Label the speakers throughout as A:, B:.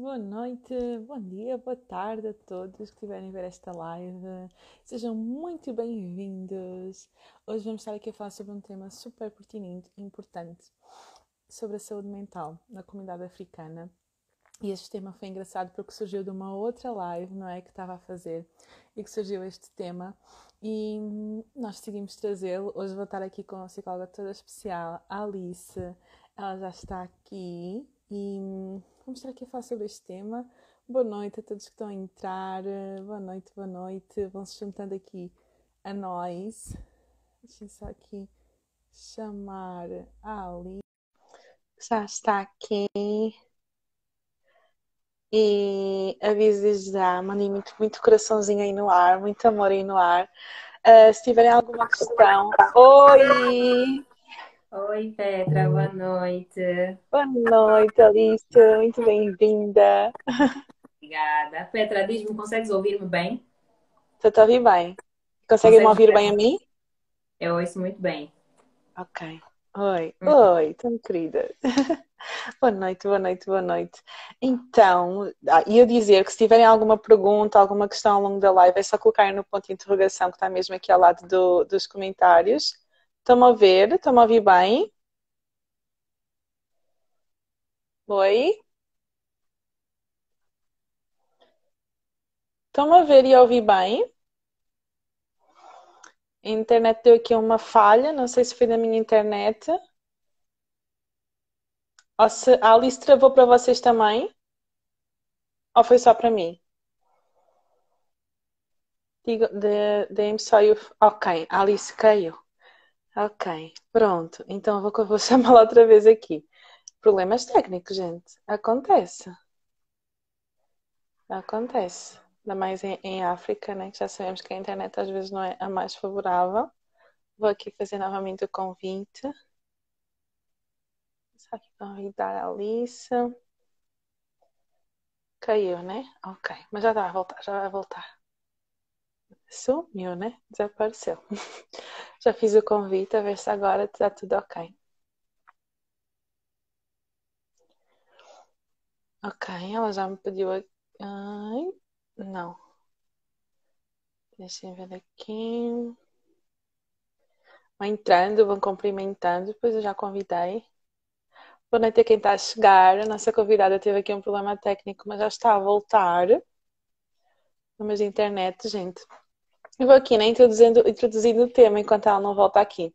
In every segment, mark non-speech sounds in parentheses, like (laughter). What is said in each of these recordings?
A: Boa noite, bom dia, boa tarde a todos que estiverem a ver esta live. Sejam muito bem-vindos. Hoje vamos estar aqui a falar sobre um tema super pertinente e importante sobre a saúde mental na comunidade africana. E este tema foi engraçado porque surgiu de uma outra live, não é? Que estava a fazer e que surgiu este tema. E nós decidimos trazê-lo. Hoje vou estar aqui com a psicóloga toda especial, a Alice. Ela já está aqui e vamos estar aqui a falar sobre este tema. Boa noite a todos que estão a entrar. Boa noite, boa noite. Vão se juntando aqui a nós. Deixa eu só aqui chamar a Ali. Já está aqui. E aviso já, mandem muito, muito coraçãozinho aí no ar, muito amor aí no ar. Uh, se tiverem alguma questão. Oi!
B: Oi, Petra, boa noite.
A: Boa noite, Alice, muito bem-vinda.
B: Obrigada. Petra, diz-me, consegues ouvir-me bem?
A: Estou a ouvir bem. Consegue me ouvir bem a mim?
B: Eu ouço muito bem.
A: Ok. Oi, hum. oi, tão querida. (laughs) boa noite, boa noite, boa noite. Então, ah, ia dizer que se tiverem alguma pergunta, alguma questão ao longo da live, é só colocar no ponto de interrogação que está mesmo aqui ao lado do, dos comentários Estão a ver? Estão a ouvir bem? Oi? Estão a ver e a ouvir bem? A internet deu aqui uma falha, não sei se foi da minha internet. Ou se a Alice travou para vocês também? Ou foi só para mim? Deem-me só o. Ok, a Alice caiu. Ok, pronto. Então vou, vou (laughs) chamá-la outra vez aqui. Problemas técnicos, gente. Acontece. Acontece. Ainda mais em, em África, né? Que já sabemos que a internet às vezes não é a mais favorável. Vou aqui fazer novamente o convite. Só aqui convidar a Alice. Caiu, né? Ok. Mas já vai voltar, já vai voltar. Sumiu, né? Desapareceu. (laughs) Já fiz o convite, a ver se agora está tudo ok. Ok, ela já me pediu. Ai, não. Deixa eu ver aqui. Vão entrando, vão cumprimentando, depois eu já convidei. Boa noite a quem está a chegar. A nossa convidada teve aqui um problema técnico, mas já está a voltar. Mas internet, gente. Eu vou aqui, né, introduzindo, introduzindo o tema enquanto ela não volta aqui.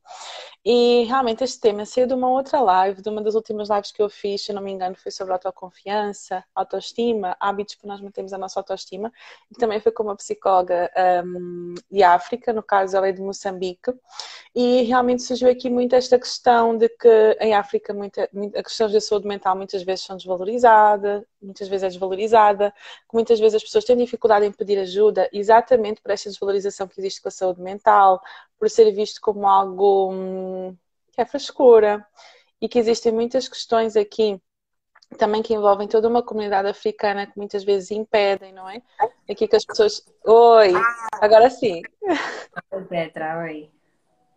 A: E realmente este tema saiu de uma outra live, de uma das últimas lives que eu fiz, se não me engano, foi sobre autoconfiança, autoestima, hábitos que nós mantemos a nossa autoestima. E também foi com uma psicóloga um, de África, no caso ela é de Moçambique. E realmente surgiu aqui muito esta questão de que em África muita, a questão da saúde mental muitas vezes são desvalorizadas, muitas vezes é desvalorizada, que muitas vezes as pessoas têm dificuldade em pedir ajuda exatamente por esta desvalorização que existe com a saúde mental, por ser visto como algo hum, que é frescura e que existem muitas questões aqui também que envolvem toda uma comunidade africana que muitas vezes impedem, não é? Aqui que as pessoas. Oi! Agora sim.
B: Oi, Petra, oi.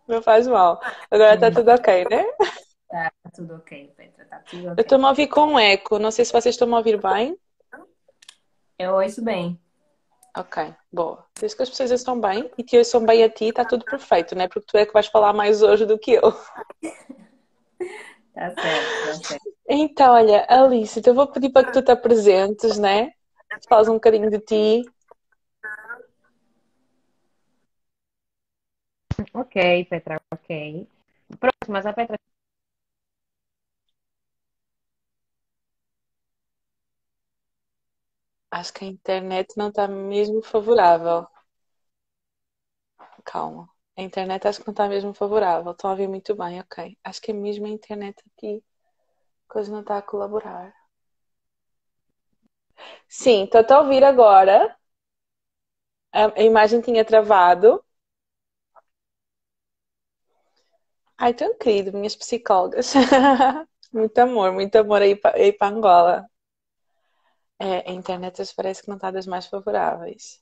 A: Não faz mal. Agora está tudo ok, né?
B: Tá, tá tudo ok, Petra, tá tudo ok.
A: Eu estou a ouvir com um eco, não sei se vocês estão a ouvir bem.
B: Eu ouço bem.
A: Ok, boa. Desde que as pessoas estão bem e te ouçam bem a ti, está tudo perfeito, né? Porque tu é que vais falar mais hoje do que eu.
B: Tá certo, tá certo.
A: Então, olha, Alice, então eu vou pedir para que tu te apresentes, né? Fales um bocadinho de ti.
B: Ok, Petra, ok. Pronto, mas a Petra
A: Acho que a internet não está mesmo favorável. Calma. A internet acho que não está mesmo favorável. Estão a ouvir muito bem, ok. Acho que é mesmo a internet aqui. A coisa não está a colaborar. Sim, estou a ouvir agora. A imagem tinha travado. Ai, tão querido, minhas psicólogas. (laughs) muito amor, muito amor aí para Angola. É, a internet parece que não está das mais favoráveis.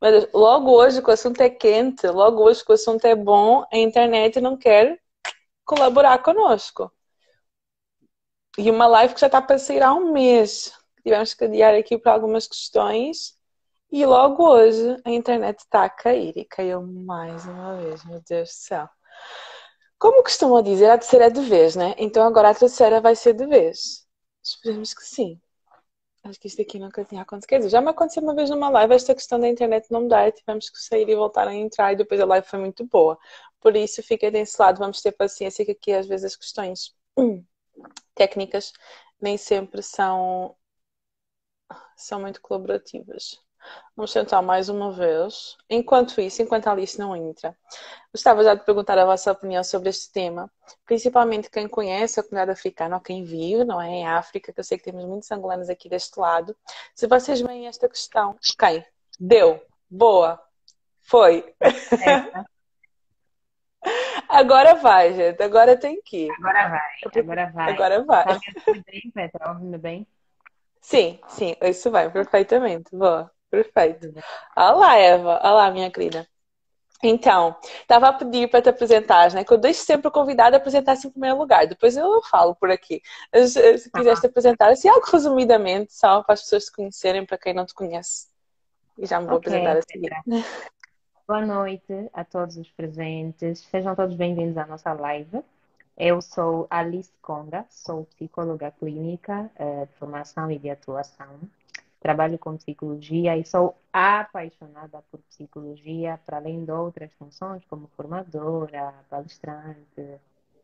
A: Mas logo hoje que o assunto é quente, logo hoje que o assunto é bom, a internet não quer colaborar conosco. E uma live que já está para sair há um mês. tivemos que adiar aqui para algumas questões. E logo hoje a internet está a cair e caiu mais uma vez, meu Deus do céu. Como costumam dizer, a terceira é de vez, né? Então agora a terceira vai ser de vez. Esperemos que sim. Acho que isto aqui nunca tinha acontecido. Quer dizer, já me aconteceu uma vez numa live esta questão da internet não dar, tivemos que sair e voltar a entrar e depois a live foi muito boa. Por isso, fiquem desse lado, vamos ter paciência que aqui às vezes as questões (clears throat) técnicas nem sempre são, são muito colaborativas. Vamos tentar mais uma vez. Enquanto isso, enquanto a Alice não entra, gostava já de perguntar a vossa opinião sobre este tema, principalmente quem conhece a comunidade africana ou quem vive, não é? Em África, que eu sei que temos muitos angolanos aqui deste lado. Se vocês veem esta questão, ok, deu, boa, foi. É. (laughs) Agora vai, gente. Agora tem que ir.
B: Agora vai. Agora vai.
A: Agora vai.
B: Tá me bem, Petra? Ouvindo bem?
A: Sim, sim. Isso vai perfeitamente. Boa. Perfeito. Olá, Eva. Olá, minha querida. Então, estava a pedir para te apresentares, né? Que eu deixo sempre o convidado a apresentar-se em primeiro lugar. Depois eu falo por aqui. Se quiseres te apresentar, assim, algo resumidamente, só para as pessoas te conhecerem, para quem não te conhece. E já me vou okay, apresentar a seguir. (laughs)
B: Boa noite a todos os presentes. Sejam todos bem-vindos à nossa live. Eu sou Alice Conda, sou psicóloga clínica eh, de formação e de atuação trabalho com psicologia e sou apaixonada por psicologia, para além de outras funções, como formadora, palestrante,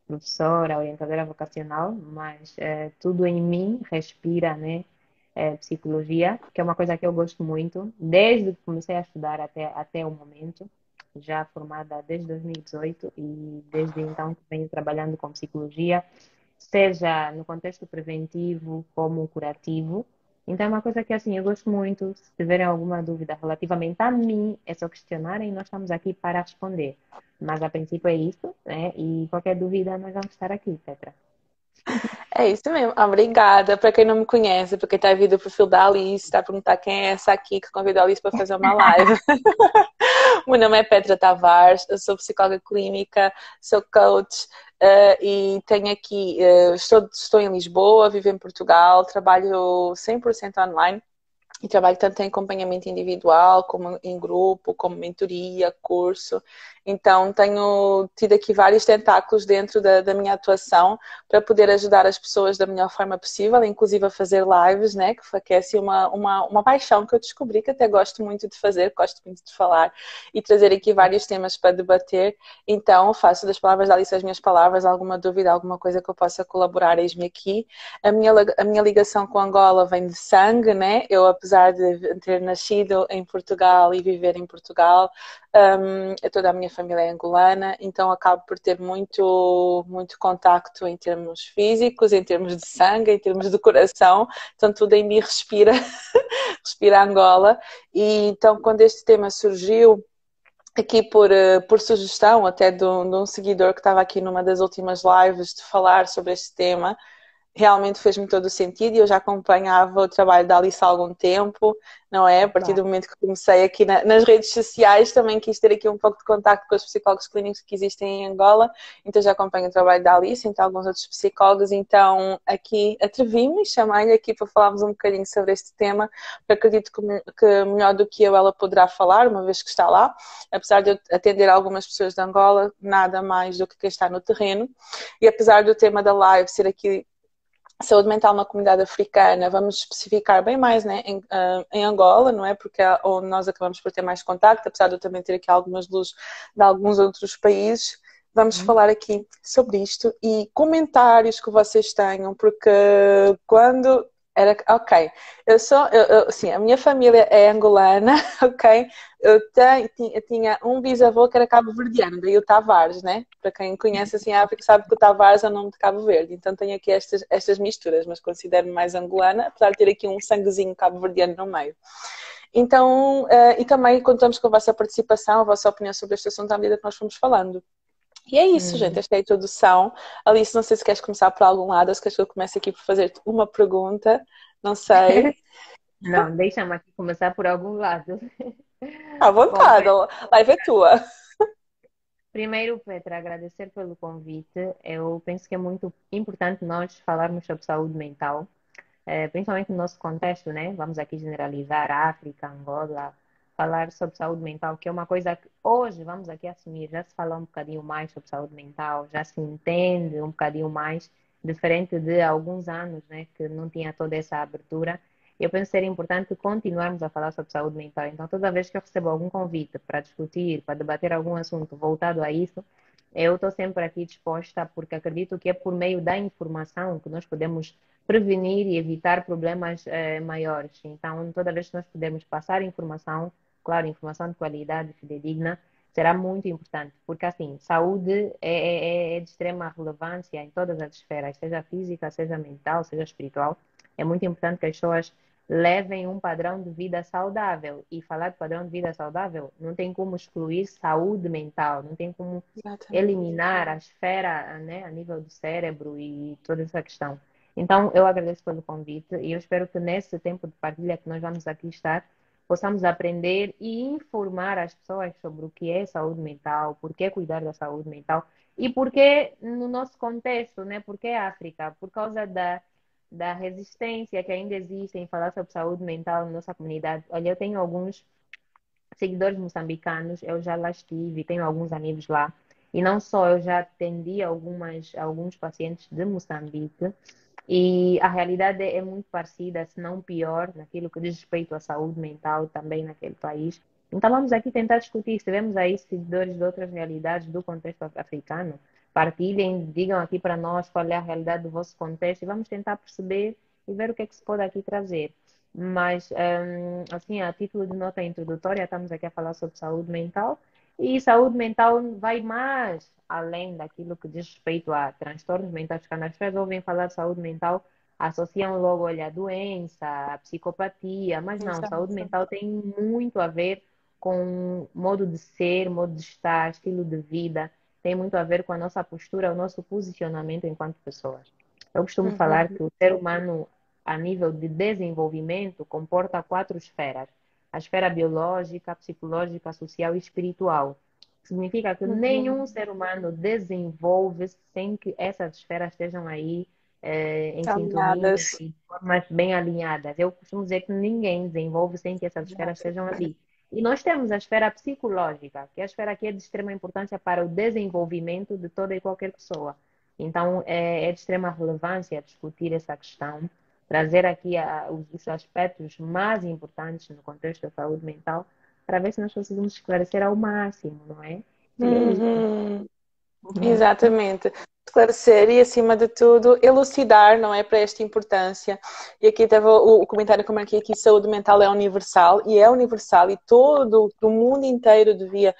B: professora, orientadora vocacional, mas é, tudo em mim respira, né? É, psicologia, que é uma coisa que eu gosto muito, desde que comecei a estudar até, até o momento, já formada desde 2018 e desde então venho trabalhando com psicologia, seja no contexto preventivo como curativo, então é uma coisa que assim eu gosto muito. Se tiverem alguma dúvida relativamente a mim, é só questionarem nós estamos aqui para responder. Mas a princípio é isso, né? E qualquer dúvida nós vamos estar aqui, Petra.
A: É isso mesmo. Obrigada. Para quem não me conhece, porque está vindo o perfil da Alice, está perguntar quem é essa aqui que convidou a Alice para fazer uma live. (laughs) Meu nome é Petra Tavares, eu sou psicóloga clínica, sou coach, Uh, e tenho aqui, uh, estou, estou em Lisboa, vivo em Portugal, trabalho 100% online e trabalho tanto em acompanhamento individual, como em grupo, como mentoria, curso. Então, tenho tido aqui vários tentáculos dentro da, da, minha atuação para poder ajudar as pessoas da melhor forma possível, inclusive a fazer lives, né? Que foi é assim, uma, uma, uma paixão que eu descobri, que até gosto muito de fazer, gosto muito de falar e trazer aqui vários temas para debater. Então, faço das palavras da Alice as minhas palavras, alguma dúvida, alguma coisa que eu possa colaborar, eis-me aqui. A minha, a minha ligação com Angola vem de sangue, né? Eu, apesar de ter nascido em Portugal e viver em Portugal, um, toda a minha família é angolana, então acabo por ter muito, muito contacto em termos físicos, em termos de sangue, em termos de coração, então tudo em mim respira, (laughs) respira Angola. E então quando este tema surgiu, aqui por, eh, por sugestão até de um, de um seguidor que estava aqui numa das últimas lives de falar sobre este tema, realmente fez-me todo o sentido e eu já acompanhava o trabalho da Alice há algum tempo, não é? A partir do momento que comecei aqui na, nas redes sociais, também quis ter aqui um pouco de contato com os psicólogos clínicos que existem em Angola, então já acompanho o trabalho da Alice, então alguns outros psicólogos, então aqui atrevi-me, chamei-lhe aqui para falarmos um bocadinho sobre este tema, porque acredito que, que, melhor do que eu ela poderá falar, uma vez que está lá, apesar de eu atender algumas pessoas de Angola, nada mais do que quem está no terreno, e apesar do tema da live ser aqui saúde mental na comunidade africana, vamos especificar bem mais né, em, uh, em Angola, não é? Porque é onde nós acabamos por ter mais contacto, apesar de eu também ter aqui algumas luzes de alguns outros países. Vamos uhum. falar aqui sobre isto e comentários que vocês tenham, porque quando era, ok, eu sou, eu, eu, assim, a minha família é angolana, (laughs) ok? Eu, tenho, eu tinha um bisavô que era cabo-verdiano, daí o Tavares, né? Para quem conhece assim a África sabe que o Tavares é o nome de Cabo Verde, então tenho aqui estas, estas misturas, mas considero-me mais angolana, apesar de ter aqui um sanguezinho cabo-verdiano no meio. Então, uh, e também contamos com a vossa participação, a vossa opinião sobre este assunto à medida que nós fomos falando. E é isso, hum. gente. Esta é a introdução. Alice, não sei se queres começar por algum lado ou se queres que eu comece aqui por fazer uma pergunta. Não sei. (laughs)
B: não, deixa-me aqui começar por algum lado.
A: À vontade, Bom, live é tua.
B: Primeiro, Petra, agradecer pelo convite. Eu penso que é muito importante nós falarmos sobre saúde mental. principalmente no nosso contexto, né? Vamos aqui generalizar África, Angola, falar sobre saúde mental, que é uma coisa que hoje, vamos aqui assumir, já se fala um bocadinho mais sobre saúde mental, já se entende um bocadinho mais, diferente de alguns anos, né, que não tinha toda essa abertura. Eu penso ser importante continuarmos a falar sobre saúde mental. Então, toda vez que eu recebo algum convite para discutir, para debater algum assunto voltado a isso, eu estou sempre aqui disposta, porque acredito que é por meio da informação que nós podemos prevenir e evitar problemas eh, maiores. Então, toda vez que nós podemos passar informação, claro, informação de qualidade fidedigna será muito importante, porque assim, saúde é, é, é, de extrema relevância em todas as esferas, seja física, seja mental, seja espiritual. É muito importante que as pessoas levem um padrão de vida saudável. E falar de padrão de vida saudável não tem como excluir saúde mental, não tem como Exatamente. eliminar a esfera né, a nível do cérebro e toda essa questão. Então, eu agradeço pelo convite e eu espero que nesse tempo de partilha que nós vamos aqui estar, possamos aprender e informar as pessoas sobre o que é saúde mental, por que cuidar da saúde mental e por que no nosso contexto, né? Por que África? Por causa da, da resistência que ainda existe em falar sobre saúde mental na nossa comunidade. Olha, eu tenho alguns seguidores moçambicanos, eu já lá estive, tenho alguns amigos lá. E não só, eu já atendi algumas, alguns pacientes de Moçambique e a realidade é muito parecida, se não pior, naquilo que diz respeito à saúde mental também naquele país. Então vamos aqui tentar discutir. Se vemos aí seguidores de outras realidades do contexto africano, partilhem, digam aqui para nós qual é a realidade do vosso contexto e vamos tentar perceber e ver o que é que se pode aqui trazer. Mas, hum, assim, a título de nota introdutória, estamos aqui a falar sobre saúde mental e saúde mental vai mais além daquilo que diz respeito a transtornos mentais. Quando as pessoas ouvem falar de saúde mental, associam logo olha, a doença, a psicopatia, mas não, Exato. saúde mental tem muito a ver com modo de ser, modo de estar, estilo de vida, tem muito a ver com a nossa postura, o nosso posicionamento enquanto pessoas. Eu costumo uhum. falar que o ser humano, a nível de desenvolvimento, comporta quatro esferas: a esfera biológica, psicológica, social e espiritual. Significa que uhum. nenhum ser humano desenvolve sem que essas esferas estejam aí é, em sintonia de formas bem alinhadas. Eu costumo dizer que ninguém desenvolve sem que essas esferas estejam ali. E nós temos a esfera psicológica, que é a esfera que é de extrema importância para o desenvolvimento de toda e qualquer pessoa. Então, é, é de extrema relevância discutir essa questão trazer aqui a, os aspectos mais importantes no contexto da saúde mental, para ver se nós conseguimos esclarecer ao máximo, não é?
A: Uhum. Uhum. Exatamente esclarecer e, acima de tudo, elucidar, não é, para esta importância. E aqui teve o, o comentário que eu marquei aqui, saúde mental é universal, e é universal, e todo o mundo inteiro devia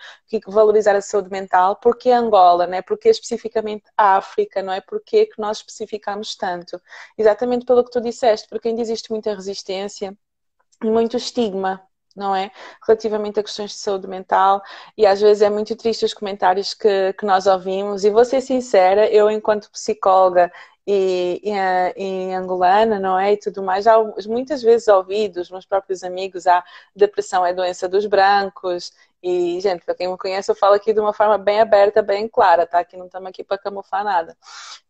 A: valorizar a saúde mental, porque Angola, né, porque especificamente a África, não é, porque que nós especificamos tanto. Exatamente pelo que tu disseste, porque ainda existe muita resistência e muito estigma não é? Relativamente a questões de saúde mental, e às vezes é muito triste os comentários que, que nós ouvimos, e vou ser sincera, eu, enquanto psicóloga e, e, e, angolana, não é? E tudo mais. Já muitas vezes ouvi dos meus próprios amigos, a depressão é doença dos brancos. E, gente, para quem me conhece, eu falo aqui de uma forma bem aberta, bem clara, tá? Que não estamos aqui para camuflar nada.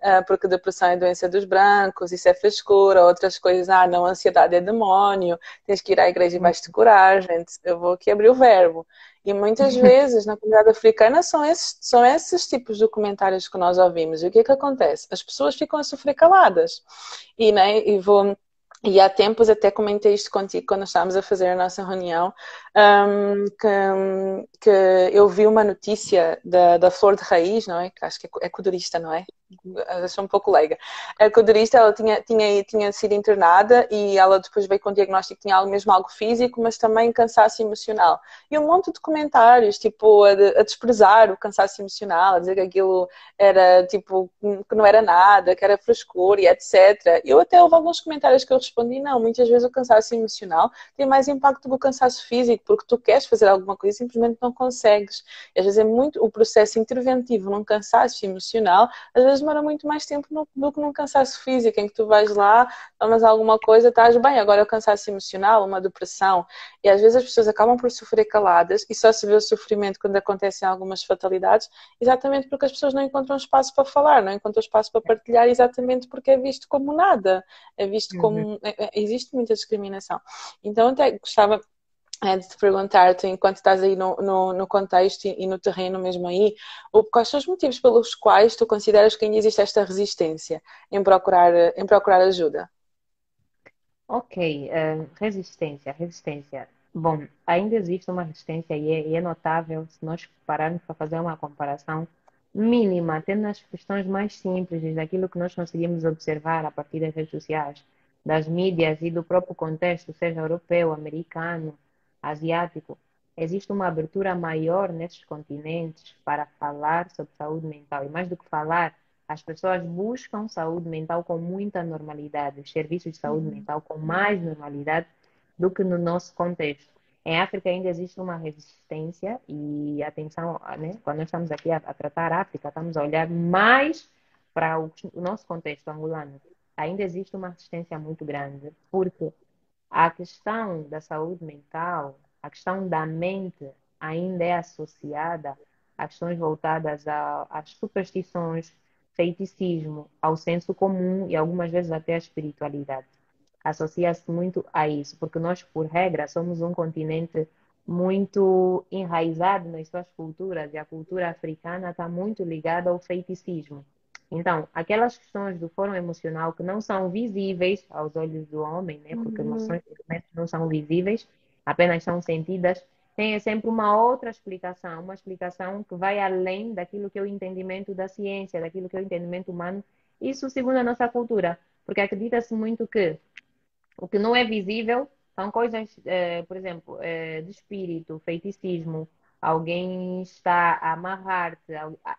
A: Uh, porque depressão é doença dos brancos, isso é frescura, outras coisas, ah, não, ansiedade é demônio, tens que ir à igreja e vais te curar, gente. Eu vou aqui abrir o verbo. E muitas (laughs) vezes na comunidade africana são esses, são esses tipos de comentários que nós ouvimos. E o que é que acontece? As pessoas ficam a sofrer caladas. E, né, e vou e há tempos até comentei isto contigo quando estávamos a fazer a nossa reunião, um, que, que, eu vi uma notícia da, da Flor de Raiz, não é? Que acho que é, é codurista, não é? Acho um pouco leiga. A codurista, ela tinha, tinha, tinha sido internada e ela depois veio com o diagnóstico que tinha mesmo algo físico, mas também cansaço emocional. E um monte de comentários, tipo, a, a desprezar o cansaço emocional, a dizer que aquilo era, tipo, que não era nada, que era frescura e etc. Eu até houve alguns comentários que eu respondi, não, muitas vezes o cansaço emocional tem mais impacto do que o cansaço físico, porque tu queres fazer alguma coisa e simplesmente não consegues. E às vezes é muito o processo interventivo num cansaço emocional, às vezes demora muito mais tempo no, do que num cansaço físico, em que tu vais lá, tomas alguma coisa, estás bem. Agora, o cansaço emocional, uma depressão, e às vezes as pessoas acabam por sofrer caladas e só se vê o sofrimento quando acontecem algumas fatalidades, exatamente porque as pessoas não encontram espaço para falar, não encontram espaço para partilhar, exatamente porque é visto como nada, é visto uhum. como. É, é, existe muita discriminação. Então, até gostava é de te perguntar-te, enquanto estás aí no, no, no contexto e, no terreno mesmo aí, quais são os motivos pelos quais tu consideras que ainda existe esta resistência em procurar, em procurar ajuda?
B: Ok, uh, resistência, resistência. Bom, ainda existe uma resistência e é, e é notável se nós pararmos para fazer uma comparação mínima, até nas questões mais simples, daquilo que nós conseguimos observar a partir das redes sociais, das mídias e do próprio contexto, seja europeu, americano, asiático, existe uma abertura maior nesses continentes para falar sobre saúde mental. E mais do que falar, as pessoas buscam saúde mental com muita normalidade, os serviços de saúde uhum. mental com mais normalidade do que no nosso contexto. Em África ainda existe uma resistência e atenção, né? quando nós estamos aqui a, a tratar a África, estamos a olhar mais para o, o nosso contexto angolano. Ainda existe uma resistência muito grande, porque a questão da saúde mental, a questão da mente ainda é associada a questões voltadas às superstições, feiticismo, ao senso comum e algumas vezes até à espiritualidade. Associa-se muito a isso, porque nós, por regra, somos um continente muito enraizado nas suas culturas e a cultura africana está muito ligada ao feiticismo. Então, aquelas questões do fórum emocional que não são visíveis aos olhos do homem, né? Porque uhum. emoções não são visíveis, apenas são sentidas, tem sempre uma outra explicação, uma explicação que vai além daquilo que é o entendimento da ciência, daquilo que é o entendimento humano. Isso segundo a nossa cultura, porque acredita-se muito que o que não é visível são coisas, eh, por exemplo, eh, de espírito, feiticismo, alguém está a amarrar-te.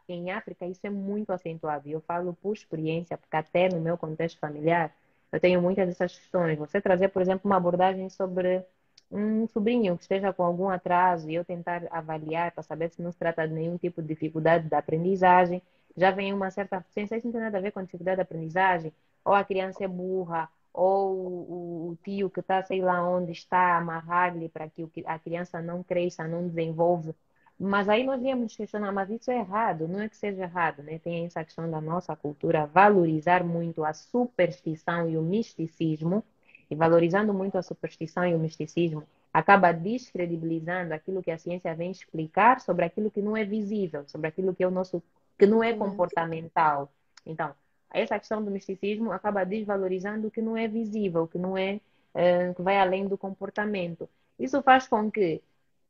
B: Em África isso é muito acentuado. Eu falo por experiência, porque até no meu contexto familiar eu tenho muitas dessas questões. Você trazer, por exemplo, uma abordagem sobre um sobrinho que esteja com algum atraso e eu tentar avaliar para saber se não se trata de nenhum tipo de dificuldade da aprendizagem, já vem uma certa sem isso não tem nada a ver com dificuldade da aprendizagem, ou a criança é burra, ou o, tio que está, sei lá onde está, amarrar-lhe para que a criança não cresça, não desenvolva. Mas aí nós íamos questionar, mas isso é errado, não é que seja errado, né? Tem essa questão da nossa cultura valorizar muito a superstição e o misticismo, e valorizando muito a superstição e o misticismo, acaba descredibilizando aquilo que a ciência vem explicar sobre aquilo que não é visível, sobre aquilo que é o nosso que não é comportamental. Então, essa questão do misticismo acaba desvalorizando o que não é visível, o que não é uh, que vai além do comportamento. Isso faz com que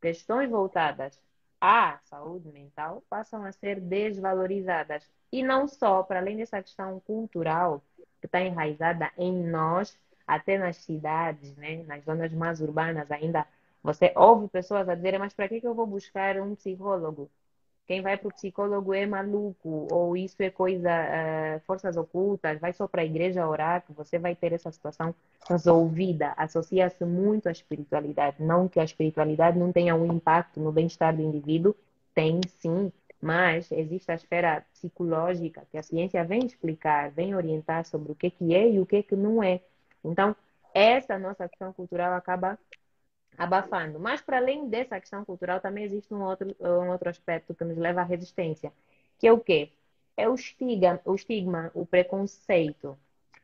B: questões voltadas à saúde mental passam a ser desvalorizadas. E não só, para além dessa questão cultural que está enraizada em nós, até nas cidades, né, nas zonas mais urbanas ainda, você ouve pessoas a dizerem, mas para que, que eu vou buscar um psicólogo? Quem vai para o psicólogo é maluco, ou isso é coisa, uh, forças ocultas, vai só para a igreja orar, que você vai ter essa situação resolvida. Associa-se muito à espiritualidade. Não que a espiritualidade não tenha um impacto no bem-estar do indivíduo, tem sim, mas existe a esfera psicológica que a ciência vem explicar, vem orientar sobre o que, que é e o que, que não é. Então, essa nossa questão cultural acaba abafando. Mas, para além dessa questão cultural, também existe um outro, um outro aspecto que nos leva à resistência, que é o quê? É o estigma, o, estigma, o preconceito.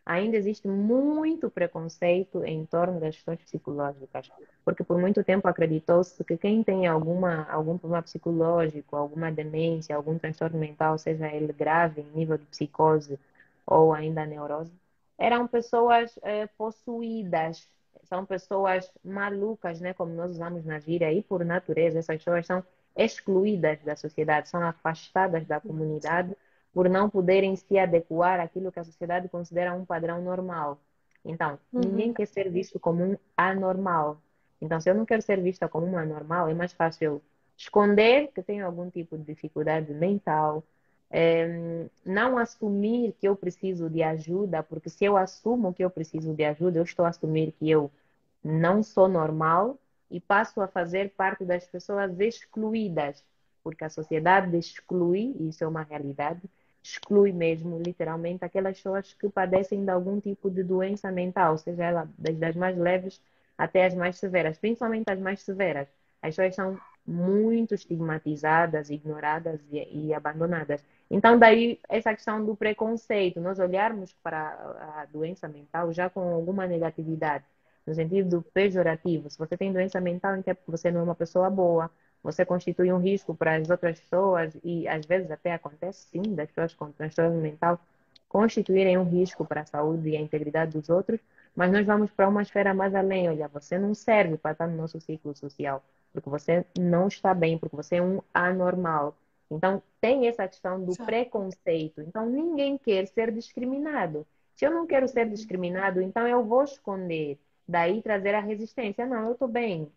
B: Ainda existe muito preconceito em torno das questões psicológicas, porque por muito tempo acreditou-se que quem tem alguma, algum problema psicológico, alguma demência, algum transtorno mental, seja ele grave em nível de psicose ou ainda neurose, eram pessoas eh, possuídas são pessoas malucas, né, como nós usamos na gíria, e por natureza essas pessoas são excluídas da sociedade, são afastadas da comunidade por não poderem se adequar àquilo que a sociedade considera um padrão normal. Então, uhum. ninguém quer ser visto como um anormal. Então, se eu não quero ser vista como um anormal, é mais fácil eu esconder que tenho algum tipo de dificuldade mental, é, não assumir que eu preciso de ajuda, porque se eu assumo que eu preciso de ajuda, eu estou a assumir que eu não sou normal e passo a fazer parte das pessoas excluídas, porque a sociedade exclui, isso é uma realidade, exclui mesmo, literalmente, aquelas pessoas que padecem de algum tipo de doença mental, seja ela desde as mais leves até as mais severas, principalmente as mais severas. As pessoas são muito estigmatizadas, ignoradas e, e, abandonadas. Então, daí essa questão do preconceito, nós olharmos para a doença mental já com alguma negatividade, no sentido pejorativo. Se você tem doença mental, então você não é uma pessoa boa, você constitui um risco para as outras pessoas e às vezes até acontece sim das pessoas com transtorno mental constituírem um risco para a saúde e a integridade dos outros, mas nós vamos para uma esfera mais além. Olha, você não serve para estar no nosso ciclo social, porque você não está bem, porque você é um anormal. Então, tem essa questão do Sim. preconceito. Então, ninguém quer ser discriminado. Se eu não quero ser discriminado, então eu vou esconder. Daí trazer a resistência. Não, eu estou bem.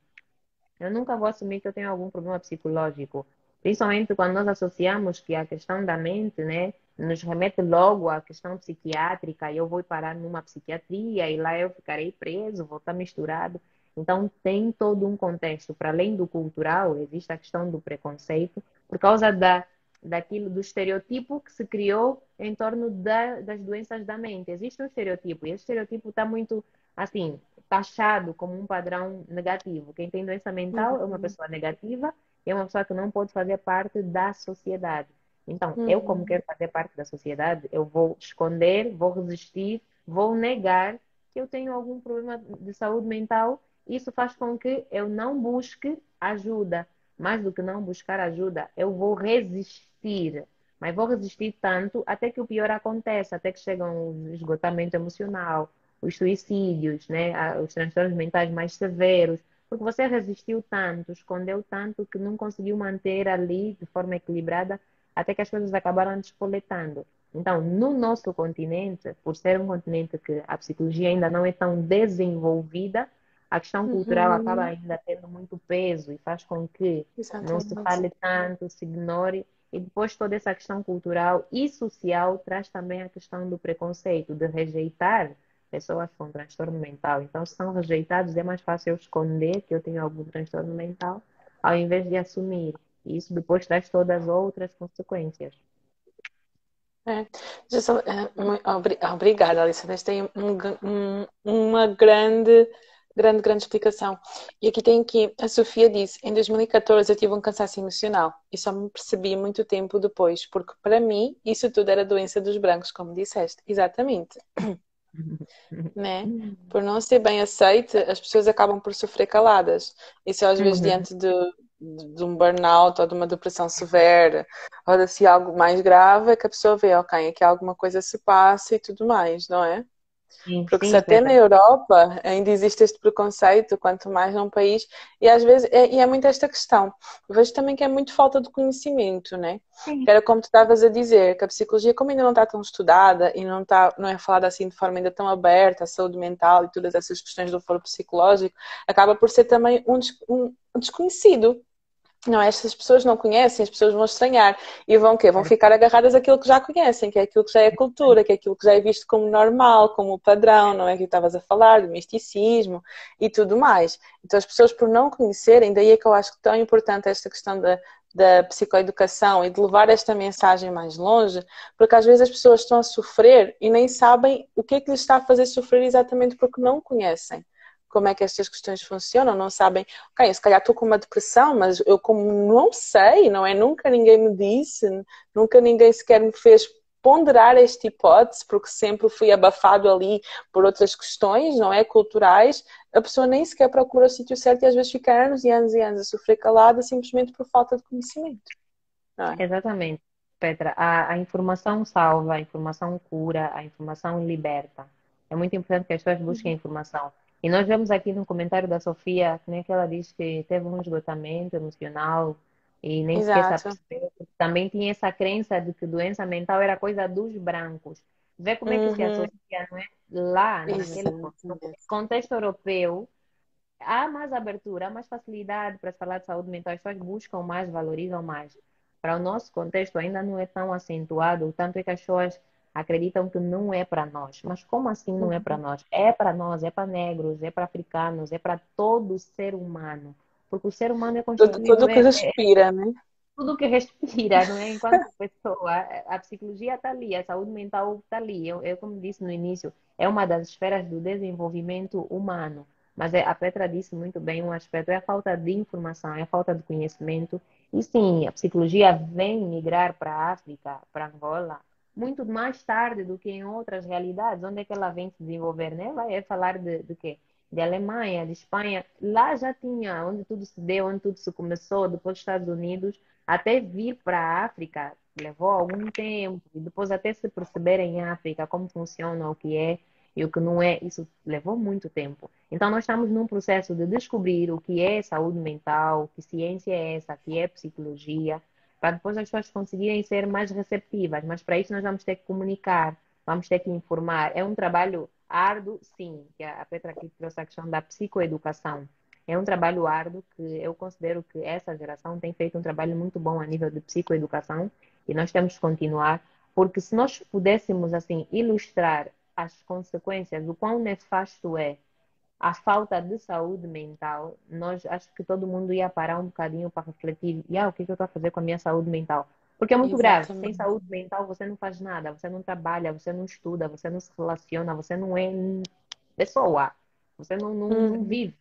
B: Eu nunca vou assumir que eu tenho algum problema psicológico. Principalmente quando nós associamos que a questão da mente, né, nos remete logo à questão psiquiátrica, e eu vou parar numa psiquiatria e lá eu ficarei preso, vou estar misturado. Então, tem todo um contexto. Para além do cultural, existe a questão do preconceito, por causa da, daquilo, do estereotipo que se criou em torno da, das doenças da mente. Existe um estereotipo, e esse estereotipo está muito, assim, taxado como um padrão negativo. Quem tem doença mental uhum. é uma uhum. pessoa negativa é uma pessoa que não pode fazer parte da sociedade. Então, uhum. eu, como uhum. quero fazer parte da sociedade, eu vou esconder, vou resistir, vou negar que eu tenho algum problema de saúde mental. Isso faz com que eu não busque ajuda. Mais do que não buscar ajuda, eu vou resistir. Mas vou resistir tanto até que o pior aconteça, até que chega um esgotamento emocional, os suicídios, né, os transtornos mentais mais severos, porque você resistiu tanto, escondeu tanto que não conseguiu manter ali de forma equilibrada até que as coisas acabaram despoletando. Então, no nosso continente, por ser um continente que a psicologia ainda não é tão desenvolvida, a questão uhum. cultural acaba ainda tendo muito peso e faz com que Exatamente. não se fale tanto, se ignore. E depois toda essa questão cultural e social traz também a questão do preconceito, de rejeitar pessoas com transtorno mental. Então, se são rejeitados, é mais fácil eu esconder que eu tenho algum transtorno mental, ao invés de assumir. E isso depois traz todas as outras consequências.
A: É. é obrigada, Alice. Tem um, um, uma grande, grande, grande explicação. E aqui tem que a Sofia disse: em 2014 eu tive um cansaço emocional e só me percebi muito tempo depois, porque para mim isso tudo era doença dos brancos, como disseste. Exatamente. (laughs) né? Por não ser bem aceite, as pessoas acabam por sofrer caladas. Isso às vezes uhum. diante de, de, um burnout ou de uma depressão severa, ou de assim, algo mais grave, é que a pessoa vê, ok, aqui alguma coisa se passa e tudo mais, não é? Sim, Porque sim, se até na Europa ainda existe este preconceito, quanto mais num país, e às vezes, é, e é muito esta questão. Eu vejo também que é muito falta de conhecimento, né? Sim. Era como tu estavas a dizer, que a psicologia, como ainda não está tão estudada e não, está, não é falada assim de forma ainda tão aberta, a saúde mental e todas essas questões do foro psicológico, acaba por ser também um, um desconhecido não, estas pessoas não conhecem, as pessoas vão estranhar e vão quê? Vão ficar agarradas àquilo que já conhecem, que é aquilo que já é cultura, que é aquilo que já é visto como normal, como padrão, não é que estavas a falar, do misticismo e tudo mais. Então as pessoas por não conhecerem, daí é que eu acho que tão importante esta questão da, da psicoeducação e de levar esta mensagem mais longe, porque às vezes as pessoas estão a sofrer e nem sabem o que é que lhes está a fazer sofrer exatamente porque não conhecem como é que estas questões funcionam, não sabem, ok, se calhar estou com uma depressão, mas eu como não sei, não é? Nunca ninguém me disse, nunca ninguém sequer me fez ponderar esta hipótese, porque sempre fui abafado ali por outras questões, não é? Culturais, a pessoa nem sequer procura o sítio certo e às vezes fica anos e anos e anos a sofrer calada simplesmente por falta de conhecimento.
B: É? Exatamente, Petra. A, a informação salva, a informação cura, a informação liberta. É muito importante que as pessoas busquem uhum. informação. E nós vemos aqui no comentário da Sofia né, que ela diz que teve um esgotamento emocional e nem Exato. sequer percebeu. Também tinha essa crença de que doença mental era coisa dos brancos. Vê como é que se uhum. associa, não é? Lá, naquele contexto europeu, há mais abertura, há mais facilidade para falar de saúde mental. As pessoas buscam mais, valorizam mais. Para o nosso contexto ainda não é tão acentuado, tanto é que as pessoas acreditam que não é para nós. Mas como assim não é para uhum. nós? É para nós, é para negros, é para africanos, é para todo ser humano. Porque o ser humano é
A: constituído... Tudo, tudo que respira, é, né?
B: tudo que respira, não é? Enquanto (laughs) pessoa, a psicologia está ali, a saúde mental está ali. Eu, eu, como disse no início, é uma das esferas do desenvolvimento humano. Mas é, a Petra disse muito bem um aspecto, é a falta de informação, é a falta de conhecimento. E sim, a psicologia vem migrar para a África, para Angola, muito mais tarde do que em outras realidades. Onde é que ela vem se desenvolver? Né? Vai é falar de, de quê? De Alemanha, de Espanha. Lá já tinha, onde tudo se deu, onde tudo se começou, depois dos Estados Unidos, até vir para a África, levou algum tempo. E depois até se perceber em África como funciona, o que é e o que não é, isso levou muito tempo. Então, nós estamos num processo de descobrir o que é saúde mental, que ciência é essa, que é psicologia, para depois as pessoas conseguirem ser mais receptivas. Mas para isso nós vamos ter que comunicar, vamos ter que informar. É um trabalho árduo, sim, que a Petra aqui trouxe a questão da psicoeducação. É um trabalho árduo que eu considero que essa geração tem feito um trabalho muito bom a nível de psicoeducação e nós temos que continuar, porque se nós pudéssemos assim ilustrar as consequências, do quão nefasto é a falta de saúde mental, nós acho que todo mundo ia parar um bocadinho para refletir, e ah, o que, que eu estou a fazer com a minha saúde mental? Porque é muito Exatamente. grave. Sem saúde mental você não faz nada, você não trabalha, você não estuda, você não se relaciona, você não é pessoa, você não, não, hum. não vive,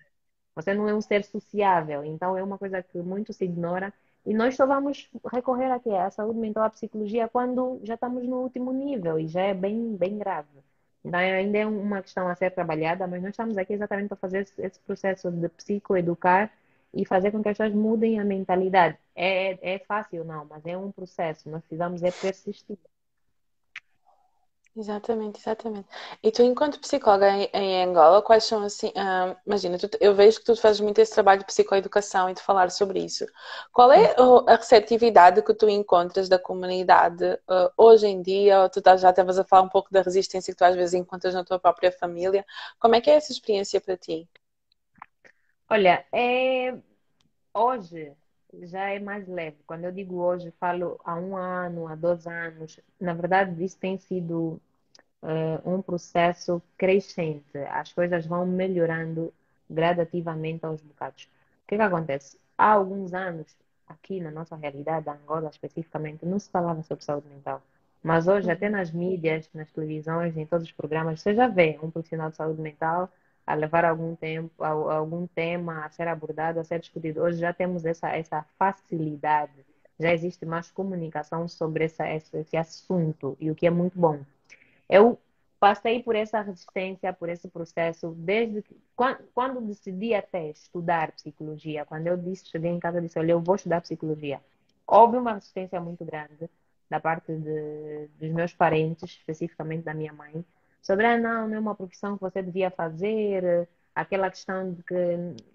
B: você não é um ser sociável. Então é uma coisa que muito se ignora e nós só vamos recorrer aqui à saúde mental, à psicologia, quando já estamos no último nível e já é bem, bem grave. Então, ainda é uma questão a ser trabalhada, mas nós estamos aqui exatamente para fazer esse processo de psicoeducar e fazer com que as pessoas mudem a mentalidade. É, é fácil, não, mas é um processo. Nós precisamos é persistir.
A: Exatamente, exatamente. E tu, enquanto psicóloga em, em Angola, quais são assim, uh, imagina, tu, eu vejo que tu fazes muito esse trabalho de psicoeducação e de falar sobre isso. Qual é a receptividade que tu encontras da comunidade uh, hoje em dia? Ou tu tá, já estavas a falar um pouco da resistência que tu às vezes encontras na tua própria família. Como é que é essa experiência para ti?
B: Olha, é... hoje já é mais leve. Quando eu digo hoje, falo há um ano, há dois anos. Na verdade, isso tem sido uh, um processo crescente. As coisas vão melhorando gradativamente aos bocados. O que, que acontece? Há alguns anos, aqui na nossa realidade, Angola especificamente, não se falava sobre saúde mental. Mas hoje, até nas mídias, nas televisões, em todos os programas, você já vê um profissional de saúde mental a levar algum tempo, algum tema a ser abordado, a ser discutido. Hoje já temos essa, essa facilidade, já existe mais comunicação sobre essa, esse, esse assunto, e o que é muito bom. Eu passei por essa resistência, por esse processo, desde que, quando, quando decidi até estudar psicologia, quando eu disse, cheguei em casa e disse, olha, eu vou estudar psicologia, houve uma resistência muito grande da parte de, dos meus parentes, especificamente da minha mãe, sobre, ah, não, não é uma profissão que você devia fazer, aquela questão de que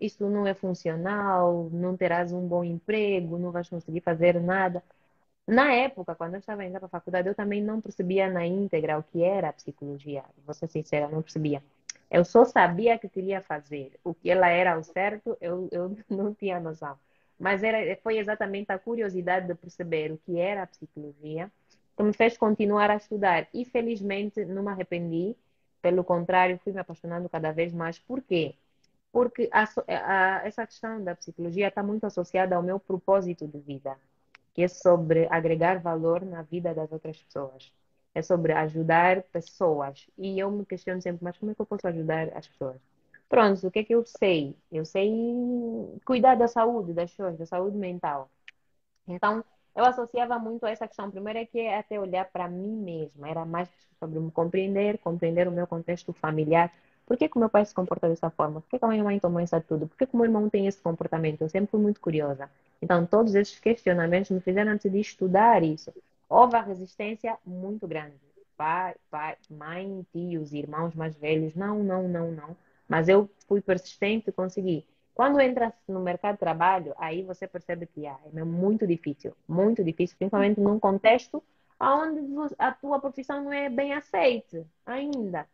B: isso não é funcional, não terás um bom emprego, não vais conseguir fazer nada. Na época, quando eu estava indo para a faculdade, eu também não percebia na íntegra o que era a psicologia. Vou ser sincera, não percebia. Eu só sabia que queria fazer. O que ela era ao certo, eu, eu (laughs) não tinha noção. Mas era, foi exatamente a curiosidade de perceber o que era a psicologia que me fez continuar a estudar. E felizmente não me arrependi. Pelo contrário, fui me apaixonando cada vez mais. Por quê? Porque a, a, essa questão da psicologia está muito associada ao meu propósito de vida que é sobre agregar valor na vida das outras pessoas. É sobre ajudar pessoas. E eu me questiono sempre, mas como é que eu posso ajudar as pessoas? Pronto, o que é que eu sei? Eu sei cuidar da saúde das pessoas, da saúde mental. Então, eu associava muito a essa questão. Primeiro é que é até olhar para mim mesma. Era mais sobre me compreender, compreender o meu contexto familiar. Por que, que o meu pai se comporta dessa forma? Por que, que a minha mãe tomou isso tudo? Por que, que o meu irmão tem esse comportamento? Eu sempre fui muito curiosa. Então, todos esses questionamentos me fizeram decidir estudar isso. Houve a resistência muito grande. Pai, pai, mãe, tios, irmãos mais velhos, não, não, não, não. Mas eu fui persistente e consegui. Quando entra no mercado de trabalho, aí você percebe que ah, é muito difícil, muito difícil, principalmente num contexto onde a tua profissão não é bem aceita ainda.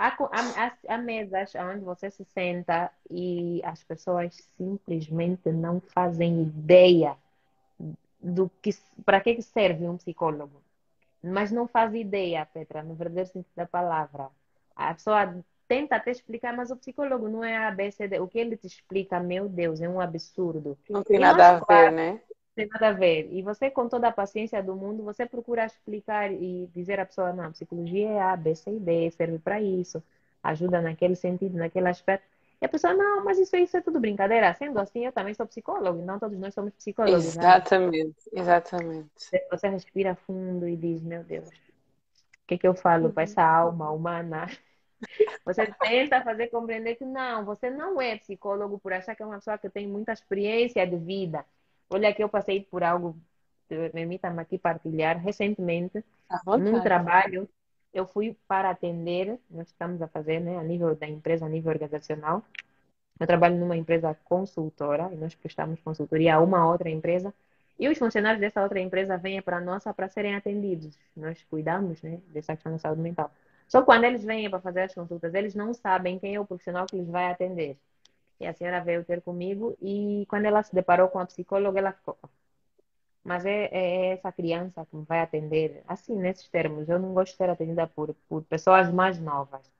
B: Há, há, há, mesas onde você se senta e as pessoas simplesmente não fazem ideia do que para que serve um psicólogo. Mas não faz ideia, Petra, no verdadeiro sentido da palavra. A pessoa tenta até explicar, mas o psicólogo não é ABCD. O que ele te explica, meu Deus, é um absurdo.
A: Não tem nada a ver, né?
B: Tem nada a ver. E você, com toda a paciência do mundo, você procura explicar e dizer à pessoa, não, psicologia é A, B, C e D, serve para isso, ajuda naquele sentido, naquele aspecto. E a pessoa, não, mas isso, isso é tudo brincadeira. Sendo assim, eu também sou psicólogo, não todos nós somos psicólogos.
A: Exatamente, né? exatamente.
B: Você respira fundo e diz, meu Deus, o que, é que eu falo para essa alma humana? (laughs) Você tenta fazer compreender que não, você não é psicólogo por achar que é uma pessoa que tem muita experiência de vida. Olha que eu passei por algo, permita-me aqui partilhar, recentemente, num trabalho, eu fui para atender, nós estamos a fazer, né, a nível da empresa, a nível organizacional, eu trabalho numa empresa consultora e nós prestamos consultoria a uma outra empresa e os funcionários dessa outra empresa vêm para a nossa para serem atendidos. Nós cuidamos né, dessa questão da saúde mental. Só quando eles vêm para fazer as consultas, eles não sabem quem é o profissional que lhes vai atender. E a senhora veio ter comigo e quando ela se deparou com a psicóloga, ela ficou. Mas é, é essa criança que me vai atender, assim, nesses termos. Eu não gosto de ser atendida por, por pessoas mais novas.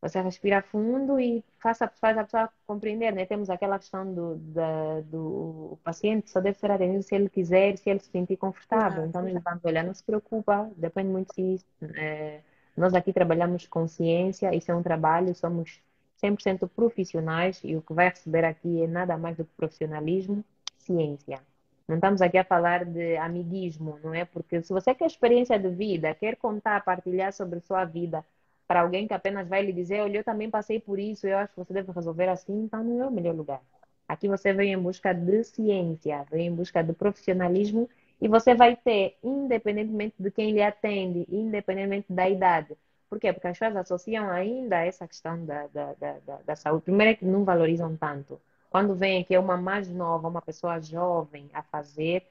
B: Você respira fundo e faça, faz a pessoa compreender, né? Temos aquela questão do, da, do o paciente só deve ser atendido se ele quiser, se ele se sentir confortável. Então, nós vamos olhar, não se preocupa, depende muito se é, nós aqui trabalhamos com ciência, isso é um trabalho, somos 100% profissionais e o que vai receber aqui é nada mais do que profissionalismo, ciência. Não estamos aqui a falar de amiguismo, não é? Porque se você quer experiência de vida, quer contar, partilhar sobre sua vida, para alguém que apenas vai lhe dizer, olha, eu também passei por isso, eu acho que você deve resolver assim, então não é o melhor lugar. Aqui você vem em busca de ciência, vem em busca de profissionalismo e você vai ter, independentemente de quem lhe atende, independentemente da idade. Por quê? Porque as pessoas associam ainda essa questão da, da, da, da, saúde. Primeiro é que não valorizam tanto. Quando vem que é uma mais nova, uma pessoa jovem a fazer,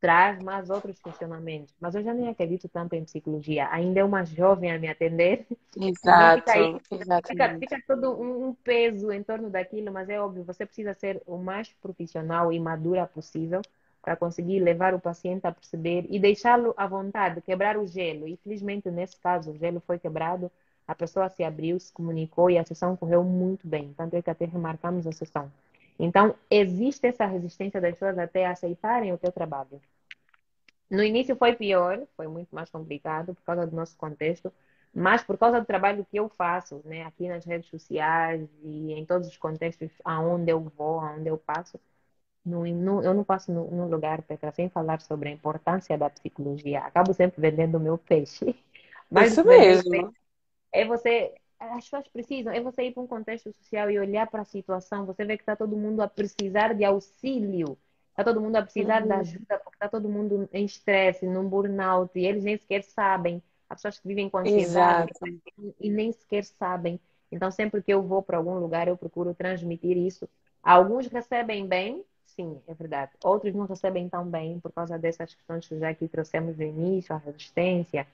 B: traz mais outros questionamentos. Mas eu já nem acredito tanto em psicologia. Ainda é uma jovem a me atender. (laughs)
A: Exato.
B: Fica, aí, fica, fica, todo um peso em torno daquilo, mas é óbvio, você precisa ser o mais profissional e madura possível para conseguir levar o paciente a perceber e deixá-lo à vontade, quebrar o gelo. E felizmente, nesse caso, o gelo foi quebrado, a pessoa se abriu, se comunicou e a sessão correu muito bem. Tanto é que até remarcamos a sessão. Então, existe essa resistência das pessoas até aceitarem o teu trabalho. No início foi pior, foi muito mais complicado por causa do nosso contexto, mas por causa do trabalho que eu faço, né, aqui nas redes sociais e em todos os contextos aonde eu vou, aonde eu passo, no, no, eu não passo num lugar, Petra, sem falar sobre a importância da psicologia. Acabo sempre vendendo o meu peixe. (laughs)
A: Mas Isso mesmo.
B: É você as pessoas precisam, é você ir para um contexto social e olhar para a situação, você vê que está todo mundo a precisar de auxílio, está todo mundo a precisar uhum. de ajuda, porque está todo mundo em estresse, num burnout, e eles nem sequer sabem, as pessoas que vivem com ansiedade e nem sequer sabem. Então, sempre que eu vou para algum lugar, eu procuro transmitir isso. Alguns recebem bem, sim, é verdade. Outros não recebem tão bem por causa dessas questões que já aqui trouxemos no início, a resistência,